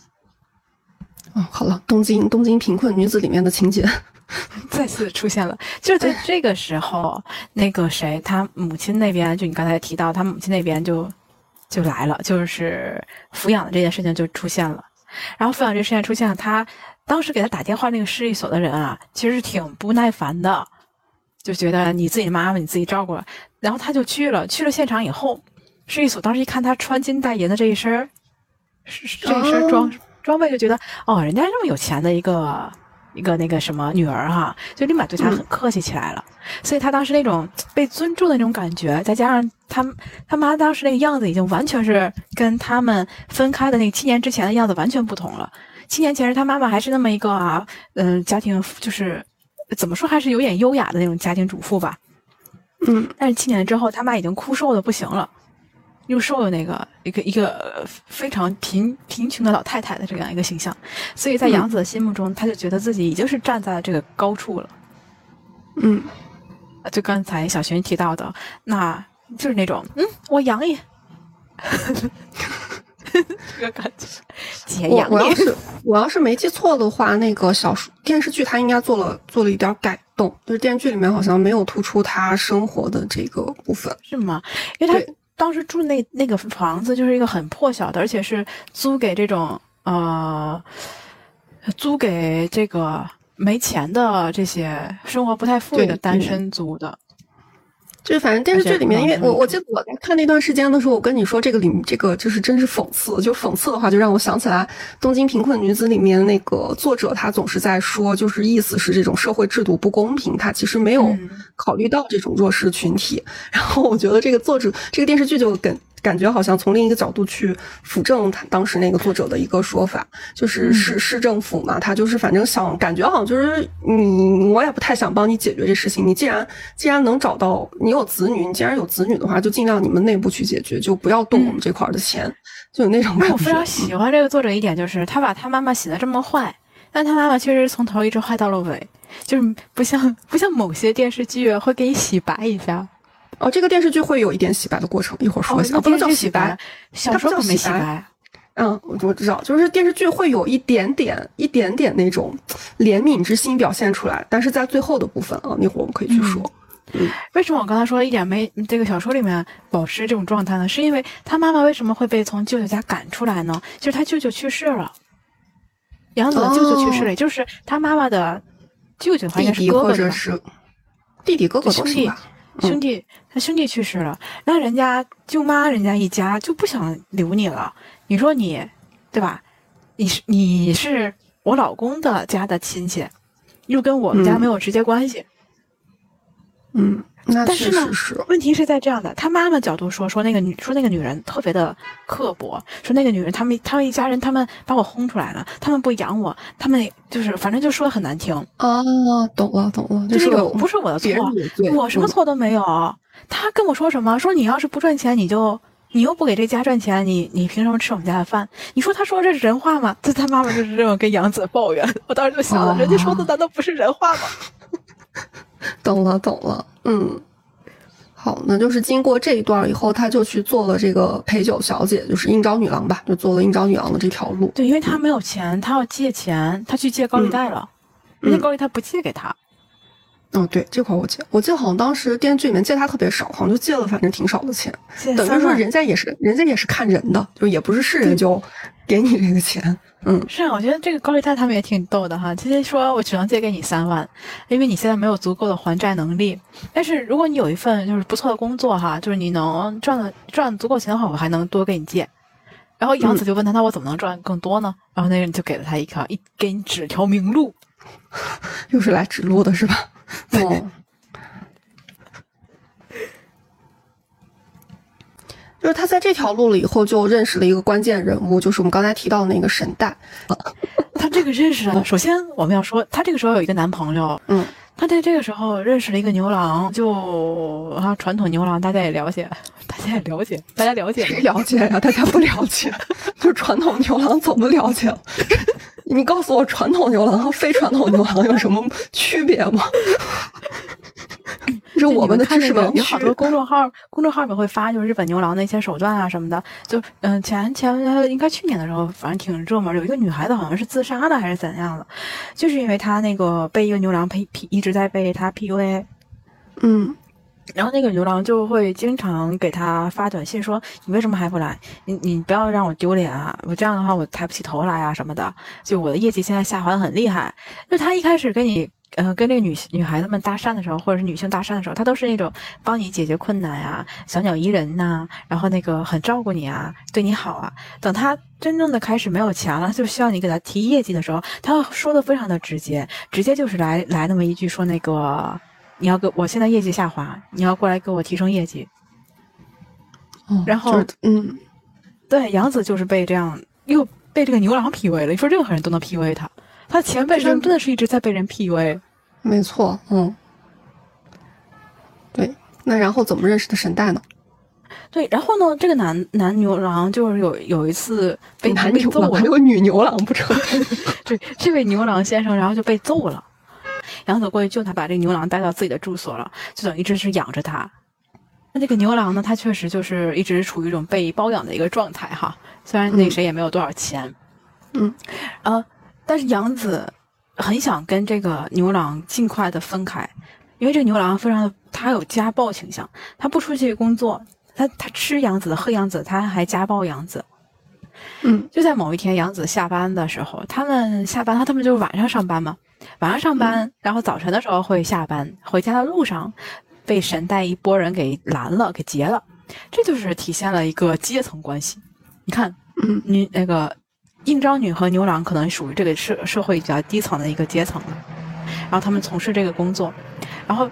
哦，好了，东京东京贫困女子里面的情节。再次出现了，就是在这个时候，那个谁，他母亲那边，就你刚才提到，他母亲那边就就来了，就是抚养的这件事情就出现了。然后抚养这事件出现了，他当时给他打电话那个市役所的人啊，其实是挺不耐烦的，就觉得你自己妈妈你自己照顾了。然后他就去了，去了现场以后，市役所当时一看他穿金戴银的这一身，是是这一身装、装备，就觉得哦，人家这么有钱的一个一个那个什么女儿哈，就立马对他很客气起来了。所以他当时那种被尊重的那种感觉，再加上他他妈当时那个样子，已经完全是跟他们分开的那七年之前的样子完全不同了。七年前是他妈妈还是那么一个啊，嗯、家庭就是怎么说还是有点优雅的那种家庭主妇吧。嗯但是七年之后，他妈已经枯瘦的不行了，又瘦的那个一个一个呃非常贫贫穷的老太太的这样一个形象，所以在嗯杨子的心目中，他就觉得自己已经是站在了这个高处了。嗯，就刚才小寻提到的，那就是那种嗯，我养你，这个感觉，姐我。我要是我要是没记错的话，那个小说电视剧它应该做了做了一点改动，就是电视剧里面好像没有突出他生活的这个部分。是吗？因为他当时住那那个房子就是一个很破小的，而且是租给这种呃，租给这个没钱的这些生活不太富裕的单身租的。就是反正电视剧里面，因为我我记得我在看那段时间的时候，我跟你说这个里这个就是真是讽刺，就讽刺的话，就让我想起来《东京贫困女子》里面那个作者，他总是在说，就是意思是这种社会制度不公平，他其实没有嗯考虑到这种弱势群体。然后我觉得这个作者这个电视剧就给感觉好像从另一个角度去辅证他当时那个作者的一个说法，就是市市政府嘛，他就是反正想感觉好像就是你，我也不太想帮你解决这事情。你既然既然能找到你有子女，你既然有子女的话，就尽量你们内部去解决，就不要动我们这块的钱，就有那种感觉。我非常喜欢这个作者一点，就是他把他妈妈写的这么坏，但他妈妈确实从头一直坏到了尾，就是不像不像某些电视剧会给你洗白一下。哦，这个电视剧会有一点洗白的过程，一会儿说一下。不能叫洗白，小说没洗白。嗯，我我知道，就是电视剧会有一点点、一点点那种怜悯之心表现出来，但是在最后的部分啊，那会儿我们可以去说。嗯，为什么我刚才说一点没这个小说里面保持这种状态呢？是因为他妈妈为什么会被从舅舅家赶出来呢？就是他舅舅去世了，杨子的舅舅去世了，就是他妈妈的舅舅，弟弟或者是弟弟、哥哥都是吧？兄弟，他兄弟去世了，那人家舅妈人家一家就不想留你了。你说你，对吧？你是你是我老公的家的亲戚，又跟我们家没有直接关系。嗯。但是呢，问题是在这样的，他妈妈角度说，说那个女，说那个女人特别的刻薄，说那个女人，他们他们一家人，他们把我轰出来了，他们不养我，他们就是反正就说的很难听。啊，懂了懂了，就是不是我的错，我什么错都没有。他跟我说什么？说你要是不赚钱，你就你又不给这家赚钱，你你凭什么吃我们家的饭？你说他说这是人话吗？这他妈妈就是这种跟杨子抱怨。我当时就想了，人家说的难道不是人话吗？懂了，懂了，嗯，好，那就是经过这一段以后，他就去做了这个陪酒小姐，就是应招女郎吧，就做了应招女郎的这条路。对，因为他没有钱，他要借钱，他去借高利贷了，人家高利贷不借给他。哦，对，这块我记，我记得好像当时电视剧里面借他特别少，好像就借了反正挺少的钱，等于说人家也是人家也是看人的，就也不是是人就给你这个钱。嗯，是啊，我觉得这个高利贷他们也挺逗的哈，直接说我只能借给你三万，因为你现在没有足够的还债能力。但是如果你有一份就是不错的工作哈，就是你能赚的赚足够钱的话，我还能多给你借。然后杨子就问他，那我怎么能赚更多呢？然后那个人就给了他一条一给你指条明路，又是来指路的是吧？哦。就是他在这条路了以后，就认识了一个关键人物，就是我们刚才提到的那个神代。他这个认识啊，首先我们要说，他这个时候有一个男朋友。嗯，他在这个时候认识了一个牛郎，就啊，传统牛郎大家也了解，大家也了解，大家了解谁了解呀？大家不了解，就传统牛郎怎么了解？你告诉我，传统牛郎和非传统牛郎有什么区别吗？是我们的知识盲有好多公众号，公众号里面会发，就是日本牛郎的一些手段啊什么的。就嗯，前前应该去年的时候，反正挺热门。有一个女孩子好像是自杀的还是怎样的，就是因为她那个被一个牛郎 P P 一直在被他 PUA。嗯，然后那个牛郎就会经常给他发短信说：“你为什么还不来？你你不要让我丢脸啊！我这样的话我抬不起头来啊什么的。就我的业绩现在下滑的很厉害。就他一开始跟你。”呃，跟这个女女孩子们搭讪的时候，或者是女性搭讪的时候，她都是那种帮你解决困难呀，小鸟依人呐，然后那个很照顾你啊，对你好啊。等她真正的开始没有钱了，就需要你给她提业绩的时候，她说的非常的直接，直接就是来来那么一句说那个你要给我现在业绩下滑，你要过来给我提升业绩。然后嗯，对，杨子就是被这样又被这个牛郎 PUA 了。你说任何人都能 PUA 他。他前半生真的是一直在被人 PUA，没错，嗯，对，那然后怎么认识的沈代呢？对，然后呢，这个男男牛郎就是有有一次被男牛郎还有女牛郎不成？对，这位牛郎先生然后就被揍了，杨子过去救他，把这个牛郎带到自己的住所了，就等于一直是养着他。那这个牛郎呢，他确实就是一直处于一种被包养的一个状态哈，虽然那谁也没有多少钱，嗯，呃。但是杨子很想跟这个牛郎尽快的分开，因为这个牛郎非常的他有家暴倾向，他不出去工作，他他吃杨子喝杨子，他还家暴杨子。嗯，就在某一天杨子下班的时候，他们下班，他他们就是晚上上班嘛，晚上上班，然后早晨的时候会下班，回家的路上被神带一波人给拦了，给劫了，这就是体现了一个阶层关系。你看，嗯，你那个。应招女和牛郎可能属于这个社社会比较低层的一个阶层了然后他们从事这个工作，然后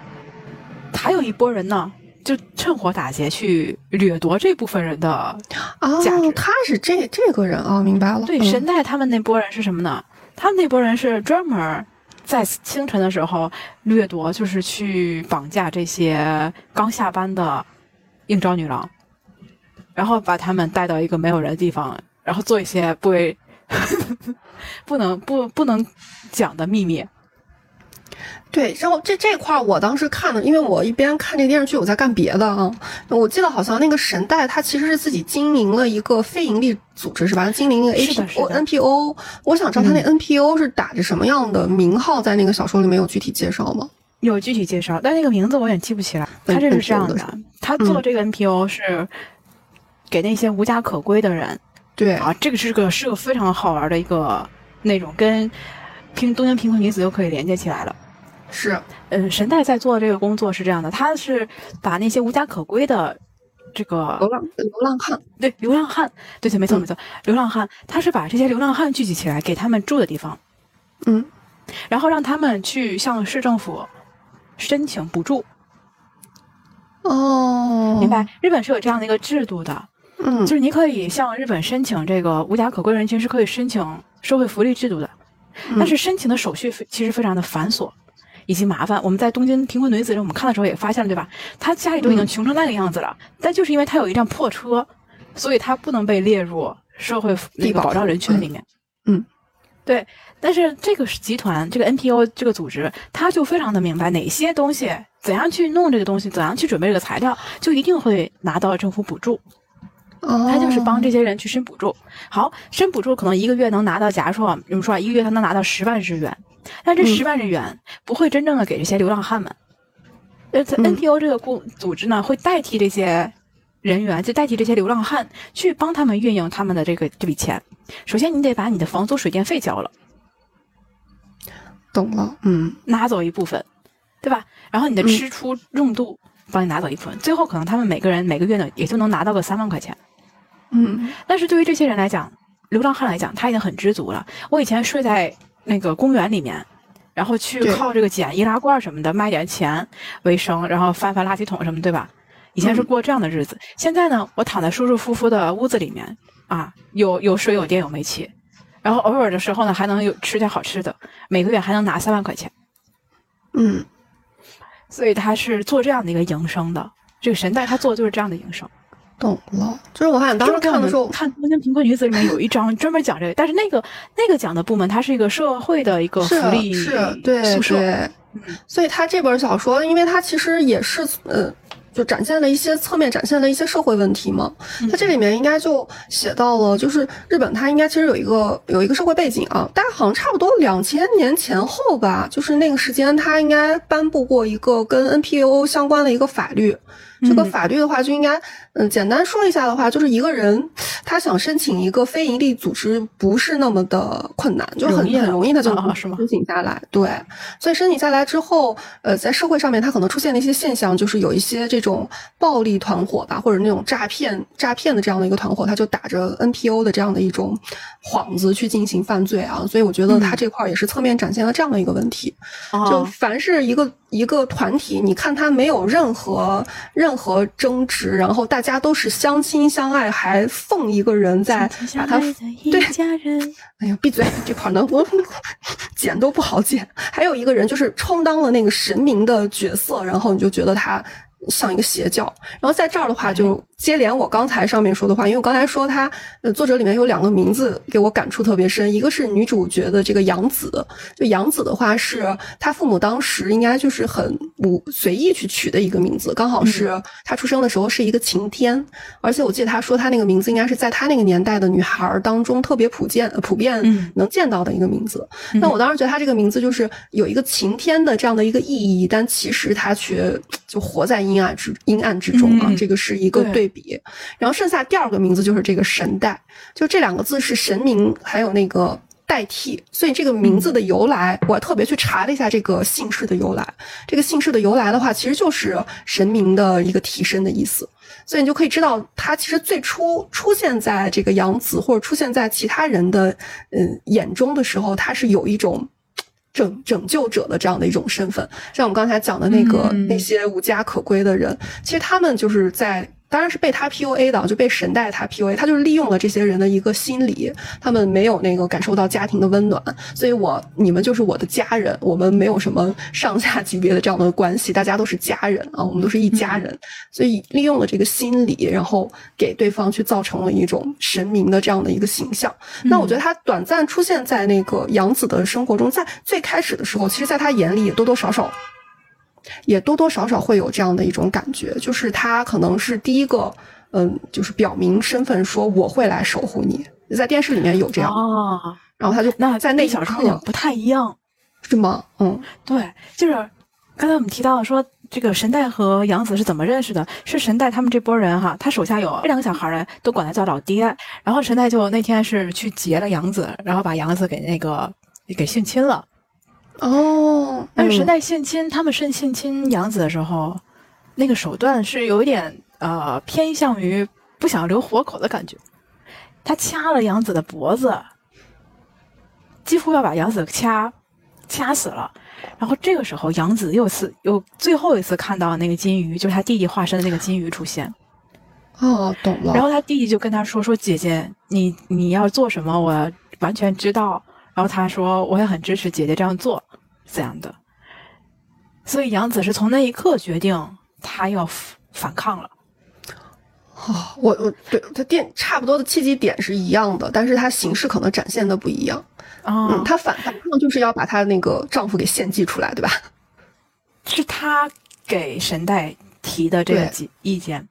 还有一波人呢，就趁火打劫去掠夺这部分人的哦价值，他是这这个人啊，明白了。对，嗯神代他们那波人是什么呢？他们那波人是专门在清晨的时候掠夺，就是去绑架这些刚下班的应招女郎，然后把他们带到一个没有人的地方，然后做一些不为 不能不不能讲的秘密。对，然后这这块儿我当时看的，因为我一边看这个电视剧，我在干别的啊。我记得好像那个神代他其实是自己经营了一个非盈利组织，是吧？经营一个是的 APO 是的 NPO。我想知道他那 NPO 是打着什么样的名号，在那个小说里面有具体介绍吗？有具体介绍，但那个名字我也记不起来。他这是这样的，他做这个 NPO 是给那些无家可归的人，对，啊，这个是个是个非常好玩的一个那种，跟贫东京贫困女子又可以连接起来了。是，嗯，神代在做的这个工作是这样的，他是把那些无家可归的这个流浪流浪汉。对流浪汉，对对，没错嗯。没错，流浪汉，他是把这些流浪汉聚集起来，给他们住的地方，嗯，然后让他们去向市政府申请补助，哦，明白？日本是有这样的一个制度的，嗯。就是你可以向日本申请这个无家可归人群是可以申请社会福利制度的，但是申请的手续非其实非常的繁琐以及麻烦。我们在东京贫困女子里我们看的时候也发现了，对吧？她家里都已经穷成那个样子了，但就是因为她有一辆破车，所以她不能被列入社会福那个保障人群里面。嗯，对。但是这个集团，这个 NPO 这个组织，他就非常的明白哪些东西怎样去弄这个东西，怎样去准备这个材料，就一定会拿到政府补助。哦，他就是帮这些人去申补助。好，申补助可能一个月能拿到，假如说啊，比如说啊一个月他能拿到十万日元，但这嗯十万日元不会真正的给这些流浪汉们。呃嗯，NPO 这个公组织呢，会代替这些人员，就代替这些流浪汉去帮他们运营他们的这个这笔钱。首先，你得把你的房租、水电费交了，懂了，嗯拿走一部分，对吧？然后你的吃出用度帮你拿走一部分，最后可能他们每个人每个月呢也就能拿到个三万块钱。嗯但是对于这些人来讲，流浪汉来讲，他已经很知足了。我以前睡在那个公园里面，然后去靠这个捡易拉罐什么的卖点钱为生，然后翻翻垃圾桶什么，对吧？以前是过这样的日子。现在呢，我躺在舒舒服服的屋子里面啊，有有水有电有煤气，然后偶尔的时候呢，还能有吃点好吃的，每个月还能拿三万块钱。嗯，所以他是做这样的一个营生的。这个神代他做的就是这样的营生。懂了。就是我好像当时看的时候，看《东京贫困女子》里面有一章专门讲这个，但是那个那个讲的部门，它是一个社会的一个福利是，对宿舍，对，嗯所以他这本小说，因为它其实也是呃。就展现了一些侧面展现了一些社会问题嘛，它这里面应该就写到了，就是日本它应该其实有一个有一个社会背景啊，大概好像差不多两千年前后吧，就是那个时间它应该颁布过一个跟 NPO 相关的一个法律，这个嗯法律的话就应该嗯简单说一下的话，就是一个人他想申请一个非营利组织不是那么的困难，就很容很容易的就申请下来，对。所以申请下来之后，呃，在社会上面，他可能出现的一些现象，就是有一些这种暴力团伙吧，或者那种诈骗、诈骗的这样的一个团伙，他就打着 NPO 的这样的一种幌子去进行犯罪啊。所以我觉得他这块儿也是侧面展现了这样的一个问题。就哦，凡是一个一个团体，你看他没有任何任何争执，然后大家都是相亲相爱，还奉一个人在把他一对家人，哎呀，闭嘴！这块儿呢，我剪都不好剪。还有一个人就是充当了那个神明的角色，然后你就觉得他像一个邪教。然后在这儿的话，就接连我刚才上面说的话，因为我刚才说他，呃，作者里面有两个名字给我感触特别深，一个是女主角的这个杨子，就杨子的话是她父母当时应该就是很无随意去取的一个名字，刚好是她出生的时候是一个晴天，而且我记得她说她那个名字应该是在她那个年代的女孩儿当中特别普遍、普遍嗯。能见到的一个名字。嗯。那我当时觉得她这个名字就是有一个晴天的这样的一个意义，但其实她却就活在阴暗之阴暗之中啊，嗯。这个是一个对。对比。然后剩下第二个名字就是这个神代，就这两个字是神明还有那个。代替，所以这个名字的由来，我还特别去查了一下这个姓氏的由来。这个姓氏的由来的话，其实就是神明的一个替身的意思。所以你就可以知道，它其实最初出现在这个杨子或者出现在其他人的嗯眼中的时候，它是有一种拯拯救者的这样的一种身份。像我们刚才讲的那个、嗯那些无家可归的人，其实他们就是在。当然是被他 PUA 的，就被神带他 PUA，他就是利用了这些人的一个心理，他们没有那个感受到家庭的温暖，所以我你们就是我的家人，我们没有什么上下级别的这样的关系，大家都是家人啊，我们都是一家人，所以利用了这个心理，然后给对方去造成了一种神明的这样的一个形象。那我觉得他短暂出现在那个杨子的生活中，在最开始的时候，其实在他眼里也多多少少。也多多少少会有这样的一种感觉，就是他可能是第一个，嗯，就是表明身份，说我会来守护你，在电视里面有这样，哦，然后他就那在那小时候也，不太一样。是吗？嗯，对，就是刚才我们提到说，这个神代和杨子是怎么认识的？是神代他们这波人哈，他手下有这两个小孩呢，都管他叫老爹。然后神代就那天是去劫了杨子，然后把杨子给那个给性侵了。哦，但是神嗯代性侵、他们是性侵杨子的时候，那个手段是有一点呃偏向于不想留活口的感觉。他掐了杨子的脖子，几乎要把杨子掐掐死了。然后这个时候，杨子又次又最后一次看到那个金鱼，就是他弟弟化身的那个金鱼出现。哦，懂了。然后他弟弟就跟他说：“说姐姐，你你要做什么，我完全知道。”然后他说：“我也很支持姐姐这样做，这样的。”所以杨子是从那一刻决定他要反反抗了。哦，我我对他电差不多的契机点是一样的，但是他形式可能展现的不一样。哦、嗯，她反反抗就是要把她那个丈夫给献祭出来，对吧？是他给神代提的这个意意见。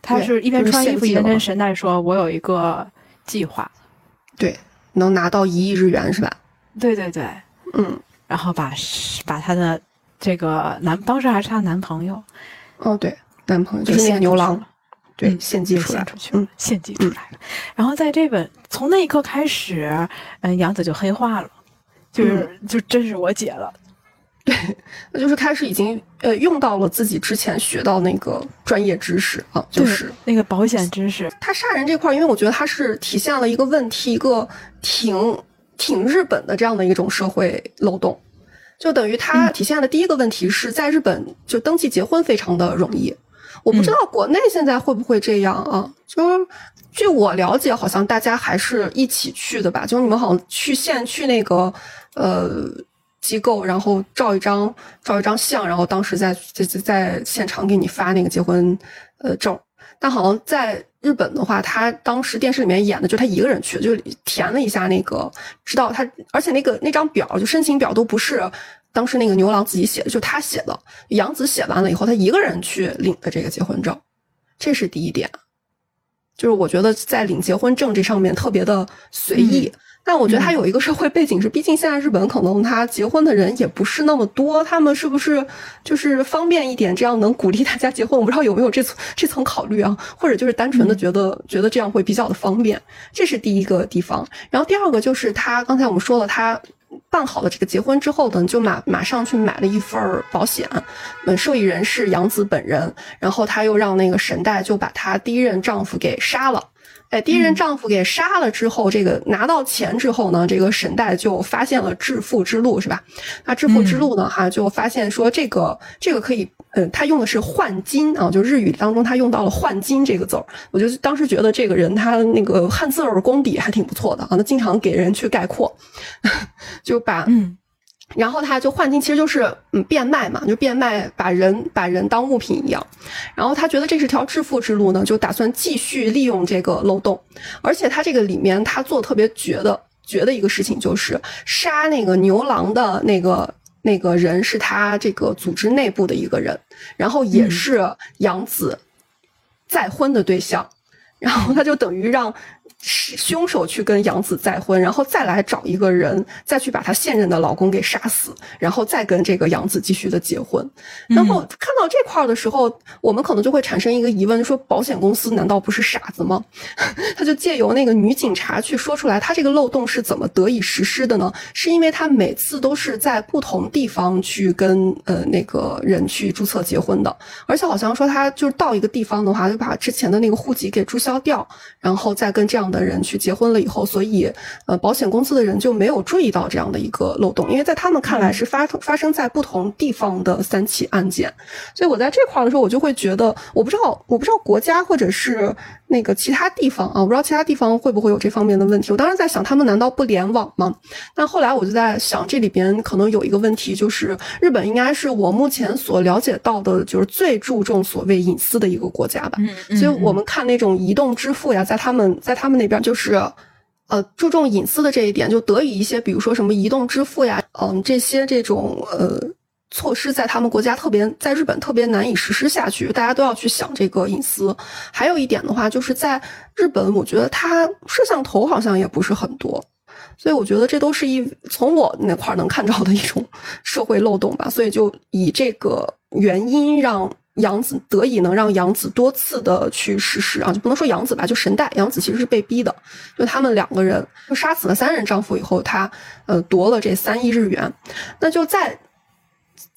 他是一边穿衣服一边跟神代说：“我有一个计划。对，能拿到一亿日元是吧？”对对对，嗯，然后把把她的这个男，当时还是她男朋友，哦，对，男朋友就是那个牛郎，对，献祭出来献出去嗯，献祭出来了。然后在这本从那一刻开始，嗯，杨子就黑化了，就是、嗯。就真是我姐了。那就是开始已经呃用到了自己之前学到那个专业知识啊，就是那个保险知识，他杀人这块儿，因为我觉得他是体现了一个问题，一个挺挺日本的这样的一种社会漏洞，就等于他嗯体现的第一个问题是在日本就登记结婚非常的容易，我不知道国内现在会不会这样啊？就是据我了解，好像大家还是一起去的吧？就是你们好像去现去那个呃机构，然后照一张照一张相，然后当时在在在现场给你发那个结婚呃证。但好像在日本的话，他当时电视里面演的就他一个人去，就填了一下那个，知道他，而且那个那张表就申请表都不是当时那个牛郎自己写的，就他写的。杨子写完了以后，他一个人去领的这个结婚证，这是第一点。就是我觉得在领结婚证这上面特别的随意，但我觉得他有一个社会背景是，毕竟现在日本可能他结婚的人也不是那么多，他们是不是就是方便一点，这样能鼓励大家结婚？我不知道有没有这层这层考虑啊，或者就是单纯的觉得、觉得这样会比较的方便，这是第一个地方。然后第二个就是他刚才我们说了，他办好了这个结婚之后呢，就马马上去买了一份儿保险，嗯，受益人是杨子本人，然后他又让那个神代就把她第一任丈夫给杀了。哎，第一任丈夫给杀了之后，这个拿到钱之后呢，这个沈代就发现了致富之路，是吧？那致富之路呢，哈，就发现说这个这个可以，嗯，他用的是换金啊，就日语当中他用到了换金这个字儿，我就当时觉得这个人他那个汉字儿功底还挺不错的啊，他经常给人去概括，就把嗯然后他就换金，其实就是嗯变卖嘛，就变卖，把人把人当物品一样。然后他觉得这是条致富之路呢，就打算继续利用这个漏洞。而且他这个里面他做特别绝的绝的一个事情，就是杀那个牛郎的那个那个人是他这个组织内部的一个人，然后也是杨子再婚的对象。然后他就等于让凶手去跟杨子再婚，然后再来找一个人，再去把他现任的老公给杀死，然后再跟这个杨子继续的结婚。然后看到这块儿的时候，我们可能就会产生一个疑问：说保险公司难道不是傻子吗？他就借由那个女警察去说出来，他这个漏洞是怎么得以实施的呢？是因为他每次都是在不同地方去跟呃那个人去注册结婚的，而且好像说他就是到一个地方的话，就把之前的那个户籍给注销掉，然后再跟这样的人去结婚了以后，所以呃，保险公司的人就没有注意到这样的一个漏洞，因为在他们看来是发发生在不同地方的三起案件，所以我在这块儿的时候，我就会觉得，我不知道，我不知道国家或者是那个其他地方啊，我不知道其他地方会不会有这方面的问题。我当时在想，他们难道不联网吗？但后来我就在想，这里边可能有一个问题，就是日本应该是我目前所了解到的，就是最注重所谓隐私的一个国家吧。嗯，所以我们看那种移动支付呀，在他们在他们那边就是，呃，注重隐私的这一点，就得以一些，比如说什么移动支付呀，嗯，这些这种呃措施，在他们国家特别，在日本特别难以实施下去，大家都要去想这个隐私。还有一点的话，就是在日本，我觉得它摄像头好像也不是很多。所以我觉得这都是一从我那块能看到的一种 社会漏洞吧，所以就以这个原因让杨子得以能让杨子多次的去实施啊，就不能说杨子吧，就神代杨子其实是被逼的，就他们两个人就杀死了三任丈夫以后，他呃夺了这三亿日元，那就在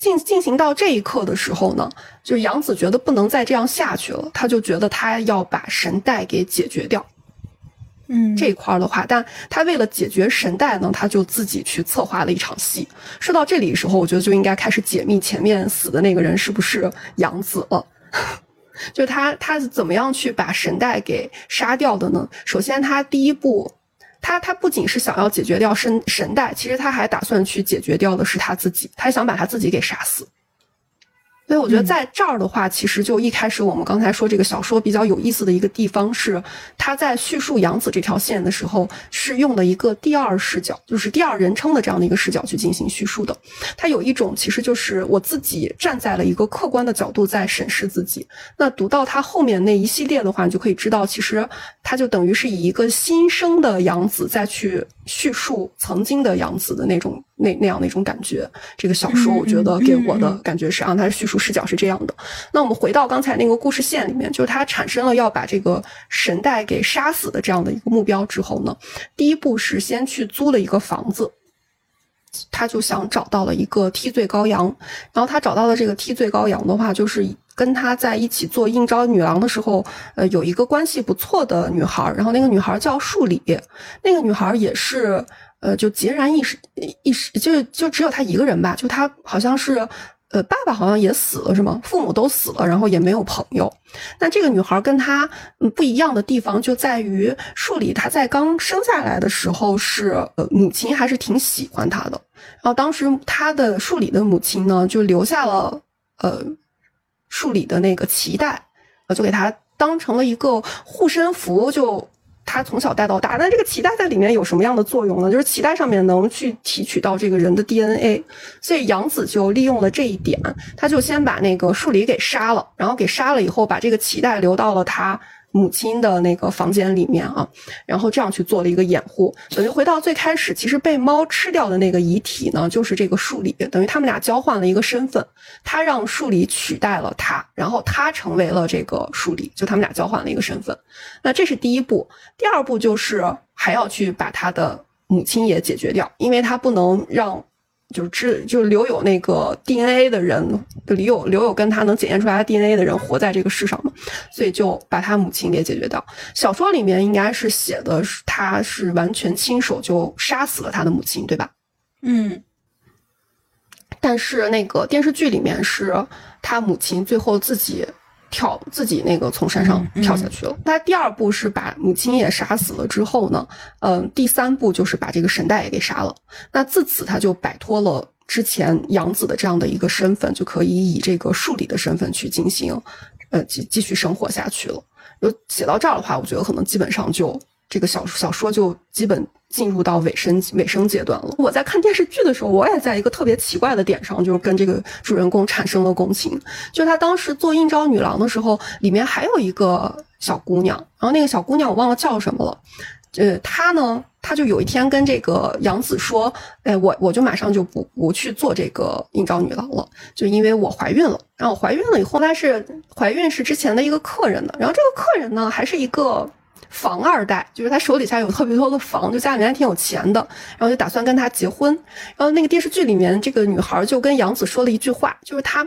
进进行到这一刻的时候呢，就杨子觉得不能再这样下去了，他就觉得他要把神代给解决掉。嗯，这一块的话，但他为了解决神代呢，他就自己去策划了一场戏。说到这里的时候，我觉得就应该开始解密前面死的那个人是不是杨子了。就他，他是怎么样去把神代给杀掉的呢？首先，他第一步，他他不仅是想要解决掉神神代，其实他还打算去解决掉的是他自己，他想把他自己给杀死。所以我觉得在这儿的话，其实就一开始我们刚才说这个小说比较有意思的一个地方是，他在叙述杨子这条线的时候，是用的一个第二视角，就是第二人称的这样的一个视角去进行叙述的。他有一种其实就是我自己站在了一个客观的角度在审视自己。那读到他后面那一系列的话，你就可以知道，其实他就等于是以一个新生的杨子再去叙述曾经的杨子的那种。那那样的一种感觉，这个小说我觉得给我的感觉是啊，它的叙述视角是这样的。那我们回到刚才那个故事线里面，就是他产生了要把这个神代给杀死的这样的一个目标之后呢，第一步是先去租了一个房子，他就想找到了一个替罪羔羊。然后他找到了这个替罪羔羊的话，就是跟他在一起做应招女郎的时候，呃，有一个关系不错的女孩。然后那个女孩叫树里，那个女孩也是。呃，就孑然一时，一时就就只有他一个人吧。就他好像是，呃，爸爸好像也死了，是吗？父母都死了，然后也没有朋友。那这个女孩跟他不一样的地方就在于，树里她在刚生下来的时候是，呃，母亲还是挺喜欢她的。然后当时她的树里的母亲呢，就留下了，呃，树里的那个脐带，呃，就给她当成了一个护身符，就。他从小带到大，那这个脐带在里面有什么样的作用呢？就是脐带上面能去提取到这个人的 DNA，所以杨子就利用了这一点，他就先把那个树里给杀了，然后给杀了以后，把这个脐带留到了他。母亲的那个房间里面啊，然后这样去做了一个掩护，等于回到最开始，其实被猫吃掉的那个遗体呢，就是这个树里，等于他们俩交换了一个身份，他让树里取代了他，然后他成为了这个树里，就他们俩交换了一个身份。那这是第一步，第二步就是还要去把他的母亲也解决掉，因为他不能让。就是知就是留有那个 DNA 的人，留有留有跟他能检验出来 DNA 的人活在这个世上嘛，所以就把他母亲给解决掉。小说里面应该是写的是他是完全亲手就杀死了他的母亲，对吧？嗯。但是那个电视剧里面是他母亲最后自己。跳自己那个从山上跳下去了。他第二步是把母亲也杀死了之后呢，嗯，第三步就是把这个神代也给杀了。那自此他就摆脱了之前养子的这样的一个身份，就可以以这个庶里的身份去进行，呃，继继续生活下去了。就写到这儿的话，我觉得可能基本上就这个小小说就基本。进入到尾声尾声阶段了。我在看电视剧的时候，我也在一个特别奇怪的点上，就是跟这个主人公产生了共情。就他当时做应招女郎的时候，里面还有一个小姑娘，然后那个小姑娘我忘了叫什么了。呃，她呢，她就有一天跟这个杨子说：“哎，我我就马上就不不去做这个应招女郎了，就因为我怀孕了。然后怀孕了以后，她是怀孕是之前的一个客人的，然后这个客人呢还是一个。”房二代就是他手底下有特别多的房，就家里面还挺有钱的，然后就打算跟他结婚。然后那个电视剧里面，这个女孩就跟杨子说了一句话，就是她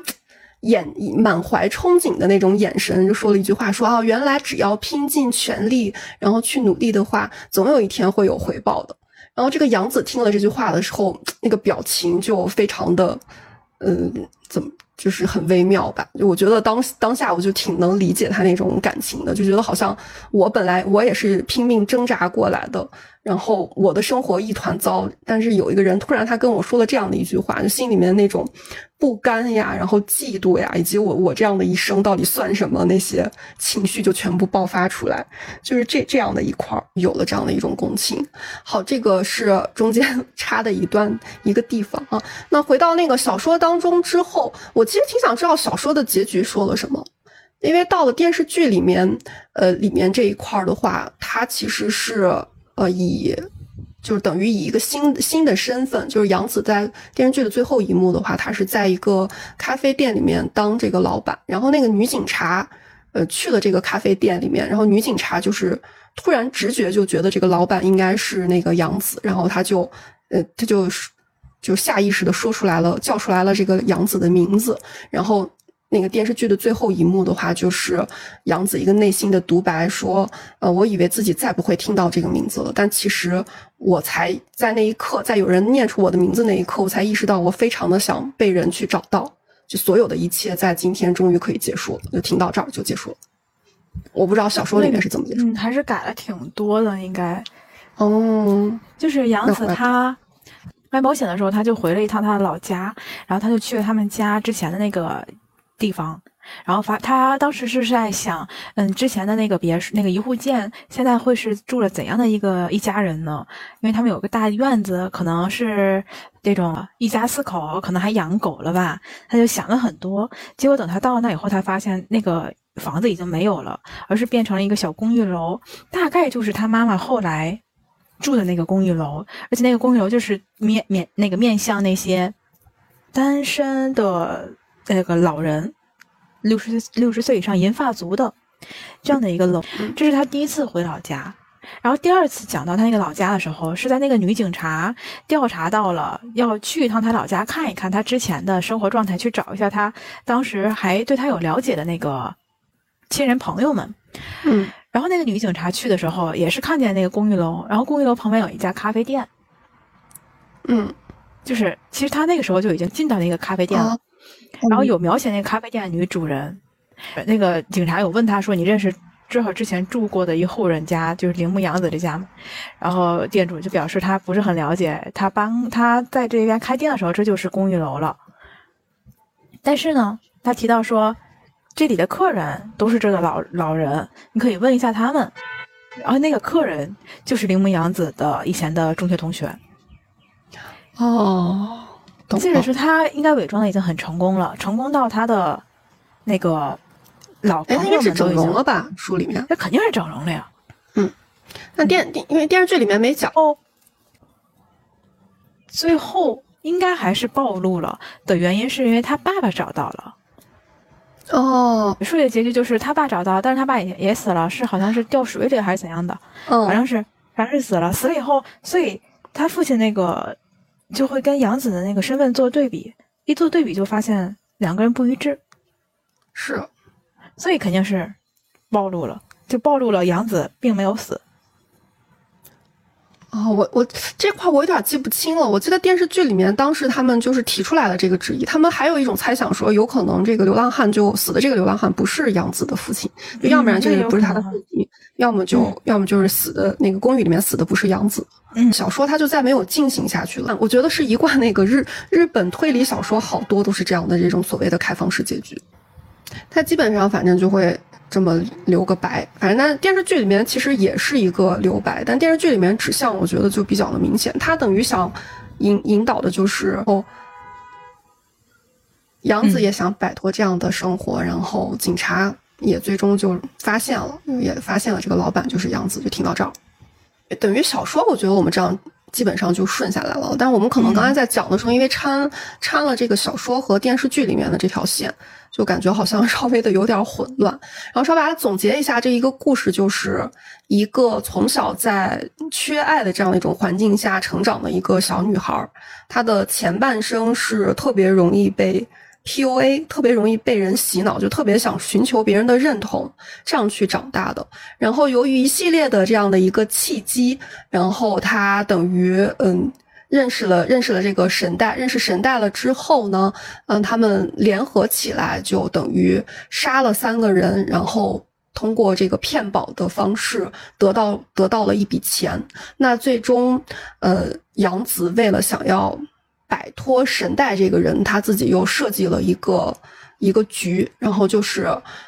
眼满怀憧憬的那种眼神，就说了一句话，说啊，原来只要拼尽全力，然后去努力的话，总有一天会有回报的。然后这个杨子听了这句话的时候，那个表情就非常的，嗯，怎么？就是很微妙吧，就我觉得当当下我就挺能理解他那种感情的，就觉得好像我本来我也是拼命挣扎过来的。然后我的生活一团糟，但是有一个人突然他跟我说了这样的一句话，就心里面那种不甘呀，然后嫉妒呀，以及我我这样的一生到底算什么那些情绪就全部爆发出来，就是这这样的一块有了这样的一种共情。好，这个是中间 插的一段一个地方啊。那回到那个小说当中之后，我其实挺想知道小说的结局说了什么，因为到了电视剧里面，呃，里面这一块的话，它其实是。呃，以就是等于以一个新新的身份，就是杨紫在电视剧的最后一幕的话，她是在一个咖啡店里面当这个老板，然后那个女警察，呃，去了这个咖啡店里面，然后女警察就是突然直觉就觉得这个老板应该是那个杨紫，然后她就，呃，她就就下意识的说出来了，叫出来了这个杨紫的名字，然后。那个电视剧的最后一幕的话，就是杨子一个内心的独白，说：“呃，我以为自己再不会听到这个名字了，但其实我才在那一刻，在有人念出我的名字那一刻，我才意识到我非常的想被人去找到。就所有的一切，在今天终于可以结束了，就听到这儿就结束了。我不知道小说里面是怎么结束，嗯，还是改了挺多的，应该。哦，就是杨子他卖保险的时候，他就回了一趟他的老家，然后他就去了他们家之前的那个。地方，然后发他当时是在想，嗯，之前的那个别墅那个一户建，现在会是住了怎样的一个一家人呢？因为他们有个大院子，可能是这种一家四口，可能还养狗了吧？他就想了很多。结果等他到了那以后，他发现那个房子已经没有了，而是变成了一个小公寓楼，大概就是他妈妈后来住的那个公寓楼，而且那个公寓楼就是面面那个面向那些单身的。那个老人，六十六十岁以上银发族的这样的一个楼，这是他第一次回老家。然后第二次讲到他那个老家的时候，是在那个女警察调查到了要去一趟他老家看一看他之前的生活状态，去找一下他当时还对他有了解的那个亲人朋友们。嗯，然后那个女警察去的时候，也是看见那个公寓楼，然后公寓楼旁边有一家咖啡店。嗯，就是其实他那个时候就已经进到那个咖啡店了。然后有描写那个咖啡店的女主人，那个警察有问他说：“你认识正好之前住过的一户人家，就是铃木洋子这家吗？”然后店主就表示他不是很了解。他帮他在这边开店的时候，这就是公寓楼了。但是呢，他提到说，这里的客人都是这个老老人，你可以问一下他们。然后那个客人就是铃木洋子的以前的中学同学。哦。记得是他应该伪装的已经很成功了，成功到他的那个老朋友们都已经整容了吧？书里面那肯定是整容了呀。嗯，那电电因为电视剧里面没讲哦，最后应该还是暴露了的原因是因为他爸爸找到了。哦，书里的结局就是他爸找到，但是他爸也也死了，是好像是掉水里还是怎样的？嗯，反正是反正是死了。死了以后，所以他父亲那个。就会跟杨子的那个身份做对比，一做对比就发现两个人不一致，是，所以肯定是暴露了，就暴露了杨子并没有死。哦，我我这块我有点记不清了。我记得电视剧里面当时他们就是提出来了这个质疑，他们还有一种猜想说，有可能这个流浪汉就死的这个流浪汉不是杨子的父亲，就要不然就是不是他的父亲，要么就要么就是死的那个公寓里面死的不是杨子。嗯，小说它就再没有进行下去了。我觉得是一贯那个日日本推理小说好多都是这样的这种所谓的开放式结局，它基本上反正就会。这么留个白，反正那电视剧里面其实也是一个留白，但电视剧里面指向我觉得就比较的明显，他等于想引引导的就是哦，杨子也想摆脱这样的生活，然后警察也最终就发现了，也发现了这个老板就是杨子，就听到这儿，等于小说我觉得我们这样基本上就顺下来了，但是我们可能刚才在讲的时候，因为掺掺了这个小说和电视剧里面的这条线。就感觉好像 稍微的有点混乱，然后稍微把它总结一下，这一个故事就是一个从小在缺爱的这样一种环境下成长的一个小女孩，她的前半生是特别容易被 PUA，特别容易被人洗脑，就特别想寻求别人的认同，这样去长大的。然后由于一系列的这样的一个契机，然后他等于嗯认识了认识了这个神代，认识神代了之后呢，嗯，他们联合起来就等于杀了三个人，然后。通过这个骗保的方式得到得到了一笔钱，那最终，呃，杨子为了想要摆脱神代这个人，他自己又设计了一个一个局，然后就是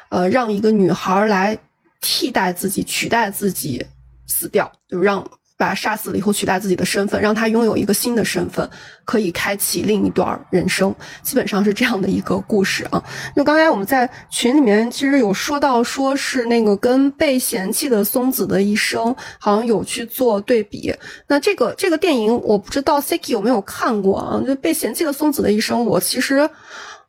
呃让一个女孩来替代自己，取代自己死掉，就让。把他杀死了以后，取代自己的身份，让他拥有一个新的身份，可以开启另一段人生，基本上是这样的一个故事啊。就刚才我们在群里面其实有说到，说是那个跟被嫌弃的松子的一生，好像有去做对比。那这个这个电影，我不知道 Siki 有没有看过啊？就被嫌弃的松子的一生，我其实。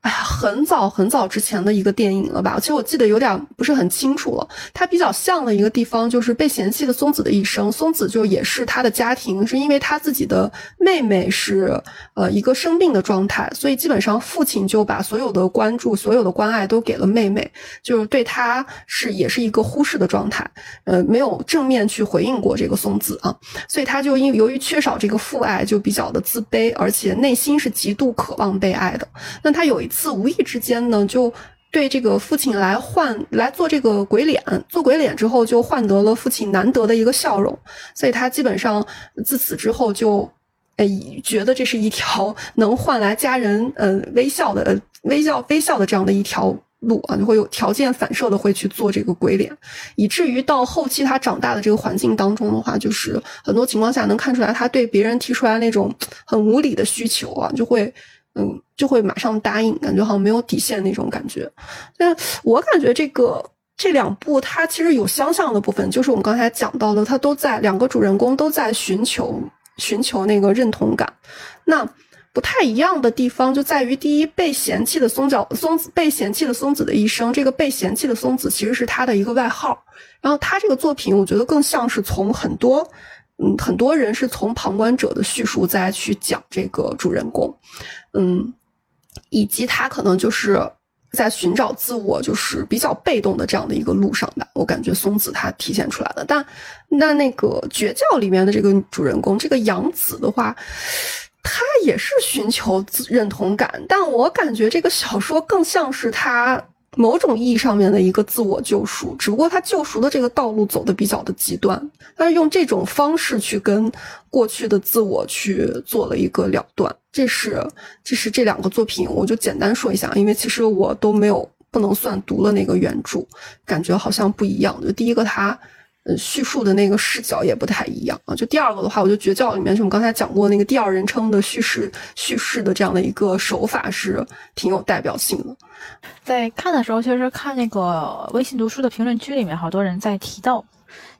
哎呀，很早很早之前的一个电影了吧？其实我记得有点不是很清楚了。它比较像的一个地方就是被嫌弃的松子的一生。松子就也是他的家庭，是因为他自己的妹妹是呃一个生病的状态，所以基本上父亲就把所有的关注、所有的关爱都给了妹妹，就是对他是也是一个忽视的状态，呃，没有正面去回应过这个松子啊。所以他就因由于缺少这个父爱，就比较的自卑，而且内心是极度渴望被爱的。那他有一。次无意之间呢，就对这个父亲来换来做这个鬼脸，做鬼脸之后就换得了父亲难得的一个笑容，所以他基本上自此之后就，哎，觉得这是一条 能换来家人呃微笑的微笑微笑的这样的一条路啊，就会有条件反射的会去做这个鬼脸，以至于到后期他长大的这个环境当中的话，就是很多情况下能看出来他对别人提出来那种很无理的需求啊，就会。嗯，就会马上答应，感觉好像没有底线那种感觉。但我感觉这个这两部它其实有相像的部分，就是我们刚才讲到的，它都在两个主人公都在寻求寻求那个认同感。那不太一样的地方就在于，第一，被嫌弃的松角松子被嫌弃的松子的一生，这个被嫌弃的松子其实是他的一个外号。然后他这个作品，我觉得更像是从很多。嗯，很多人是从旁观者的叙述再去讲这个主人公，嗯，以及他可能就是在寻找自我，就是比较被动的这样的一个路上吧。我感觉松子他体现出来了，但那那个绝教里面的这个主人公，这个杨子的话，他也是寻求认同感，但我感觉这个小说更像是他。某种意义上面的一个自我救赎，只不过他救赎的这个道路走的比较的极端，他是用这种方式去跟过去的自我去做了一个了断。这是这是这两个作品，我就简单说一下，因为其实我都没有不能算读了那个原著，感觉好像不一样。就第一个他。呃，叙述的那个视角也不太一样啊。就第二个的话，我觉得《绝教》里面，就我们刚才讲过那个第二人称的叙事叙事的这样的一个手法是挺有代表性的。在看的时候，其实看那个微信读书的评论区里面，好多人在提到，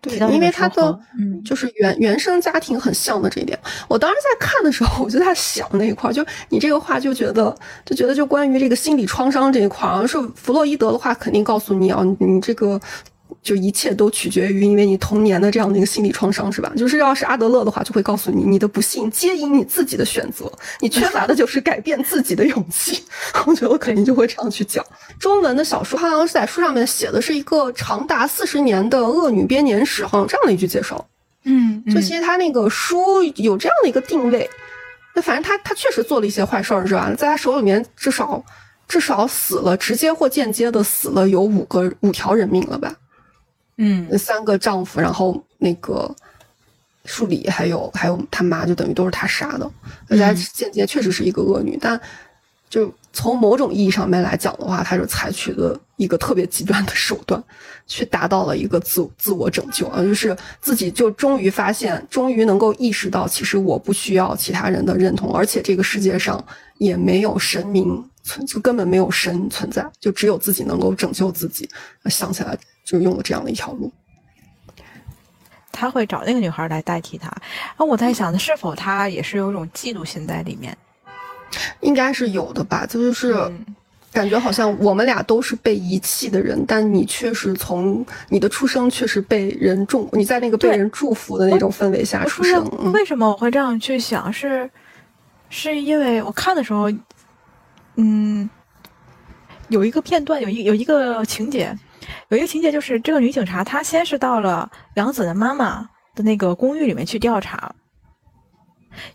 对，因为他的嗯，就是原原生家庭很像的这一点。我当时在看的时候，我就在想那一块，就你这个话就觉得就觉得就关于这个心理创伤这一块，好像是弗洛伊德的话肯定告诉你啊，你这个。就一切都取决于因为你童年的这样的一个心理创伤，是吧？就是要是阿德勒的话，就会告诉你，你的不幸皆因你自己的选择，你缺乏的就是改变自己的勇气。我觉得我肯定就会这样去讲。中文的小说好像是在书上面写的是一个长达四十年的恶女编年史，好像这样的一句介绍。嗯，就其实他那个书有这样的一个定位，那反正他他确实做了一些坏事儿，是吧？在他手里面至少至少死了，直接或间接的死了有五个五条人命了吧？嗯，三个丈夫，然后那个树里还有还有他妈，就等于都是他杀的。大家间接确实是一个恶女，但就从某种意义上面来讲的话，她就采取了一个特别极端的手段，去达到了一个自自我拯救啊，就是自己就终于发现，终于能够意识到，其实我不需要其他人的认同，而且这个世界上也没有神明存，就根本没有神存在，就只有自己能够拯救自己。想起来。就用了这样的一条路，他会找那个女孩来代替他。啊，我在想，是否他也是有一种嫉妒心在里面？应该是有的吧。就是感觉好像我们俩都是被遗弃的人，但你确实从你的出生确实被人重，你在那个被人祝福的那种氛围下出生。为什么我会这样去想？是是因为我看的时候，嗯。有一个片段，有一有一个情节，有一个情节就是这个女警察她先是到了杨子的妈妈的那个公寓里面去调查，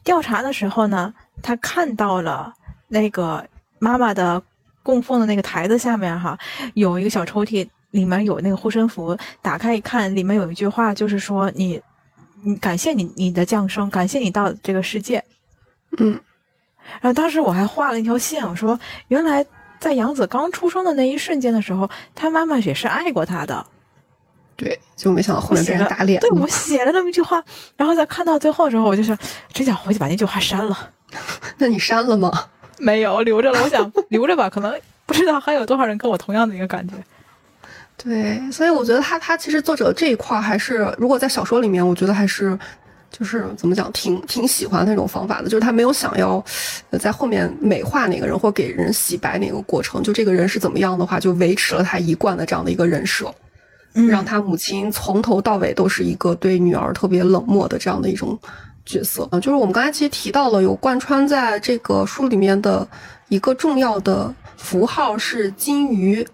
调查的时候呢，她看到了那个妈妈的供奉的那个台子下面哈有一个小抽屉，里面有那个护身符，打开一看，里面有一句话，就是说你，你感谢你你的降生，感谢你到这个世界，嗯。然后当时我还画了一条线，我说原来在杨子刚出生的那一瞬间的时候，他妈妈也是爱过他的。对，就没想到后面被人打脸。对我写了那么一句话，然后在看到最后的时候，我就想，真想回去把那句话删了。那你删了吗？没有，留着了。我想 留着吧，可能不知道还有多少人跟我同样的一个感觉。对，所以我觉得他他其实作者这一块还是，如果在小说里面，我觉得还是。就是怎么讲，挺挺喜欢那种方法的。就是他没有想要，在后面美化哪个人或给人洗白哪个过程。就这个人是怎么样的话，就维持了他一贯的这样的一个人设，让他母亲从头到尾都是一个对女儿特别冷漠的这样的一种角色。就是我们刚才其实提到了，有贯穿在这个书里面的一个重要的符号是金鱼。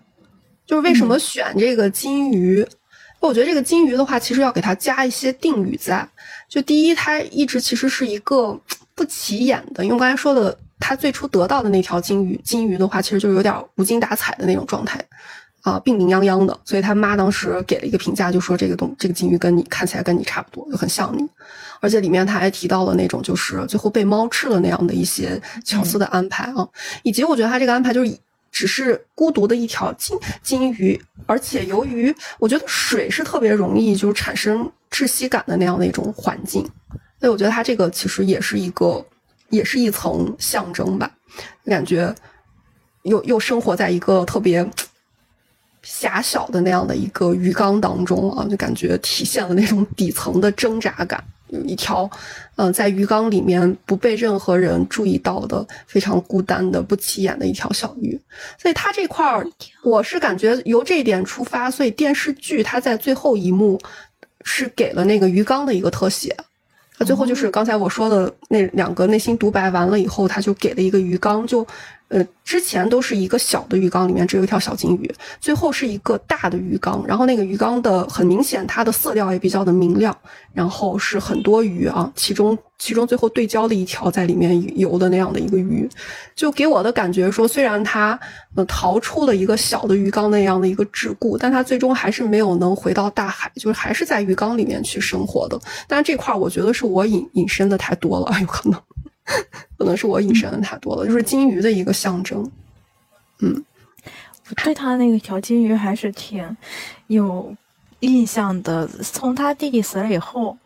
就是为什么选这个金鱼？我觉得这个金鱼的话，其实要给它加一些定语在。就第一，他一直其实是一个不起眼的，因为刚才说的，他最初得到的那条金鱼，金鱼的话，其实就有点无精打采的那种状态，啊，病病殃殃的。所以他妈当时给了一个评价，就说这个东这个金鱼跟你看起来跟你差不多，就很像你。而且里面他还提到了那种就是最后被猫吃了那样的一些巧思的安排啊，以及我觉得他这个安排就是。只是孤独的一条金金鱼，而且由于我觉得水是特别容易就产生窒息感的那样的一种环境，所以我觉得它这个其实也是一个，也是一层象征吧。感觉又又生活在一个特别狭小的那样的一个鱼缸当中啊，就感觉体现了那种底层的挣扎感。有一条，嗯，在鱼缸里面不被任何人注意到的非常孤单的不起眼的一条小鱼，所以它这块儿，我是感觉由这一点出发，所以电视剧它在最后一幕是给了那个鱼缸的一个特写，他最后就是刚才我说的那两个内心独白完了以后，他就给了一个鱼缸就。呃，之前都是一个小的鱼缸，里面只有一条小金鱼，最后是一个大的鱼缸，然后那个鱼缸的很明显，它的色调也比较的明亮，然后是很多鱼啊，其中其中最后对焦的一条在里面游的那样的一个鱼，就给我的感觉说，虽然它呃逃出了一个小的鱼缸那样的一个桎梏，但它最终还是没有能回到大海，就是还是在鱼缸里面去生活的。但这块我觉得是我引引申的太多了，有可能。可能是我隐身的太多了，就是金鱼的一个象征。嗯，我对他那个条金鱼还是挺有印象的。从他弟弟死了以后，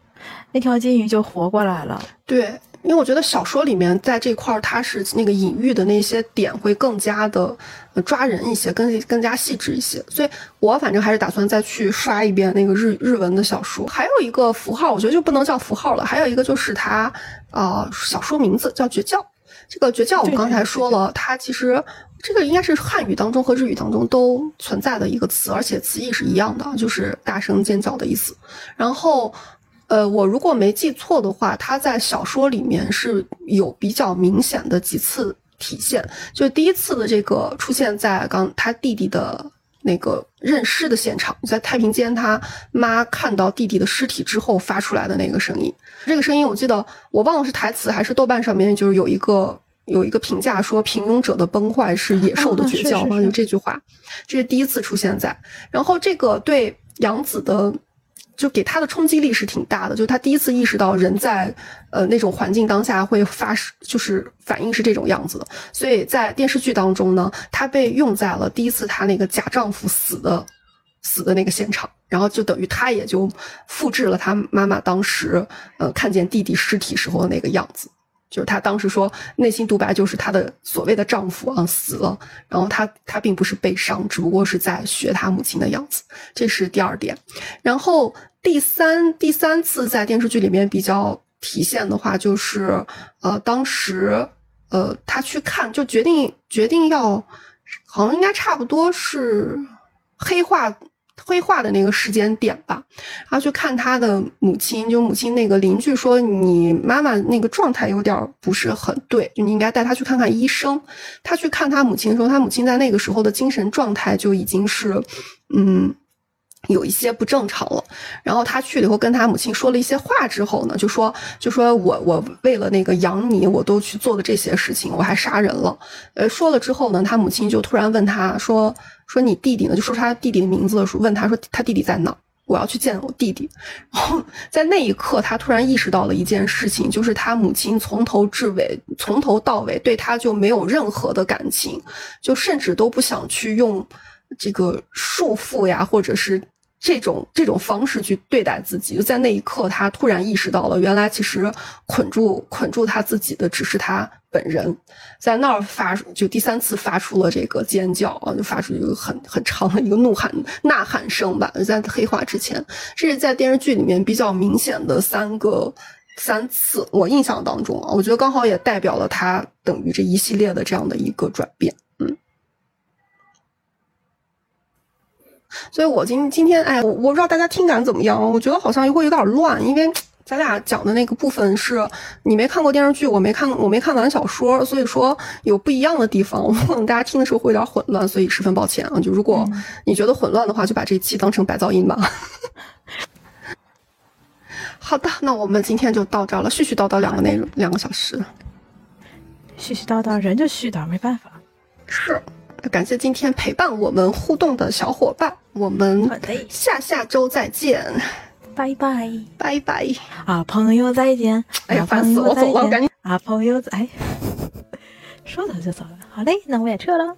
那条金鱼就活过来了。对。因为我觉得小说里面在这块儿，它是那个隐喻的那些点会更加的抓人一些，更更加细致一些。所以我反正还是打算再去刷一遍那个日日文的小说。还有一个符号，我觉得就不能叫符号了。还有一个就是它，呃，小说名字叫绝叫。这个绝叫我们刚才说了，它其实这个应该是汉语当中和日语当中都存在的一个词，而且词义是一样的，就是大声尖叫的意思。然后。呃，我如果没记错的话，他在小说里面是有比较明显的几次体现。就第一次的这个出现在刚他弟弟的那个认尸的现场，在太平间他妈看到弟弟的尸体之后发出来的那个声音。这个声音我记得我忘了是台词还是豆瓣上面就是有一个有一个评价说平庸者的崩坏是野兽的绝叫嘛，就这句话，这是第一次出现在。然后这个对杨子的。就给他的冲击力是挺大的，就他第一次意识到人在呃那种环境当下会发生，就是反应是这种样子的。所以在电视剧当中呢，他被用在了第一次他那个假丈夫死的死的那个现场，然后就等于他也就复制了他妈妈当时呃看见弟弟尸体时候的那个样子。就是她当时说内心独白，就是她的所谓的丈夫啊死了，然后她她并不是悲伤，只不过是在学她母亲的样子，这是第二点。然后第三第三次在电视剧里面比较体现的话，就是呃当时呃她去看，就决定决定要，好像应该差不多是黑化黑化的那个时间点吧，他去看他的母亲，就母亲那个邻居说，你妈妈那个状态有点不是很对，就你应该带他去看看医生。他去看他母亲的时候，他母亲在那个时候的精神状态就已经是，嗯。有一些不正常了，然后他去了以后跟他母亲说了一些话之后呢，就说就说我我为了那个养你，我都去做了这些事情，我还杀人了。呃，说了之后呢，他母亲就突然问他说说你弟弟呢？就说他弟弟的名字的时候，问他说他弟弟在哪？我要去见我弟弟。然后在那一刻，他突然意识到了一件事情，就是他母亲从头至尾，从头到尾对他就没有任何的感情，就甚至都不想去用这个束缚呀，或者是。这种这种方式去对待自己，就在那一刻，他突然意识到了，原来其实捆住捆住他自己的只是他本人，在那儿发出就第三次发出了这个尖叫啊，就发出一个很很长的一个怒喊呐喊声吧。在黑化之前，这是在电视剧里面比较明显的三个三次，我印象当中啊，我觉得刚好也代表了他等于这一系列的这样的一个转变。嗯所以，我今今天，哎，我我不知道大家听感怎么样，我觉得好像会有点乱，因为咱俩讲的那个部分是你没看过电视剧，我没看，我没看完小说，所以说有不一样的地方，可能大家听的时候会有点混乱，所以十分抱歉啊。就如果你觉得混乱的话，就把这一期当成白噪音吧。好的，那我们今天就到这了，絮絮叨叨两个内容，两个小时。絮絮叨叨，人就絮叨，没办法。是。感谢今天陪伴我们互动的小伙伴，我们下下周再见，拜拜。拜拜。啊，朋友再见！哎呀，烦死我，走了，赶紧啊，朋友再，说走就走了，好嘞，那我也撤了。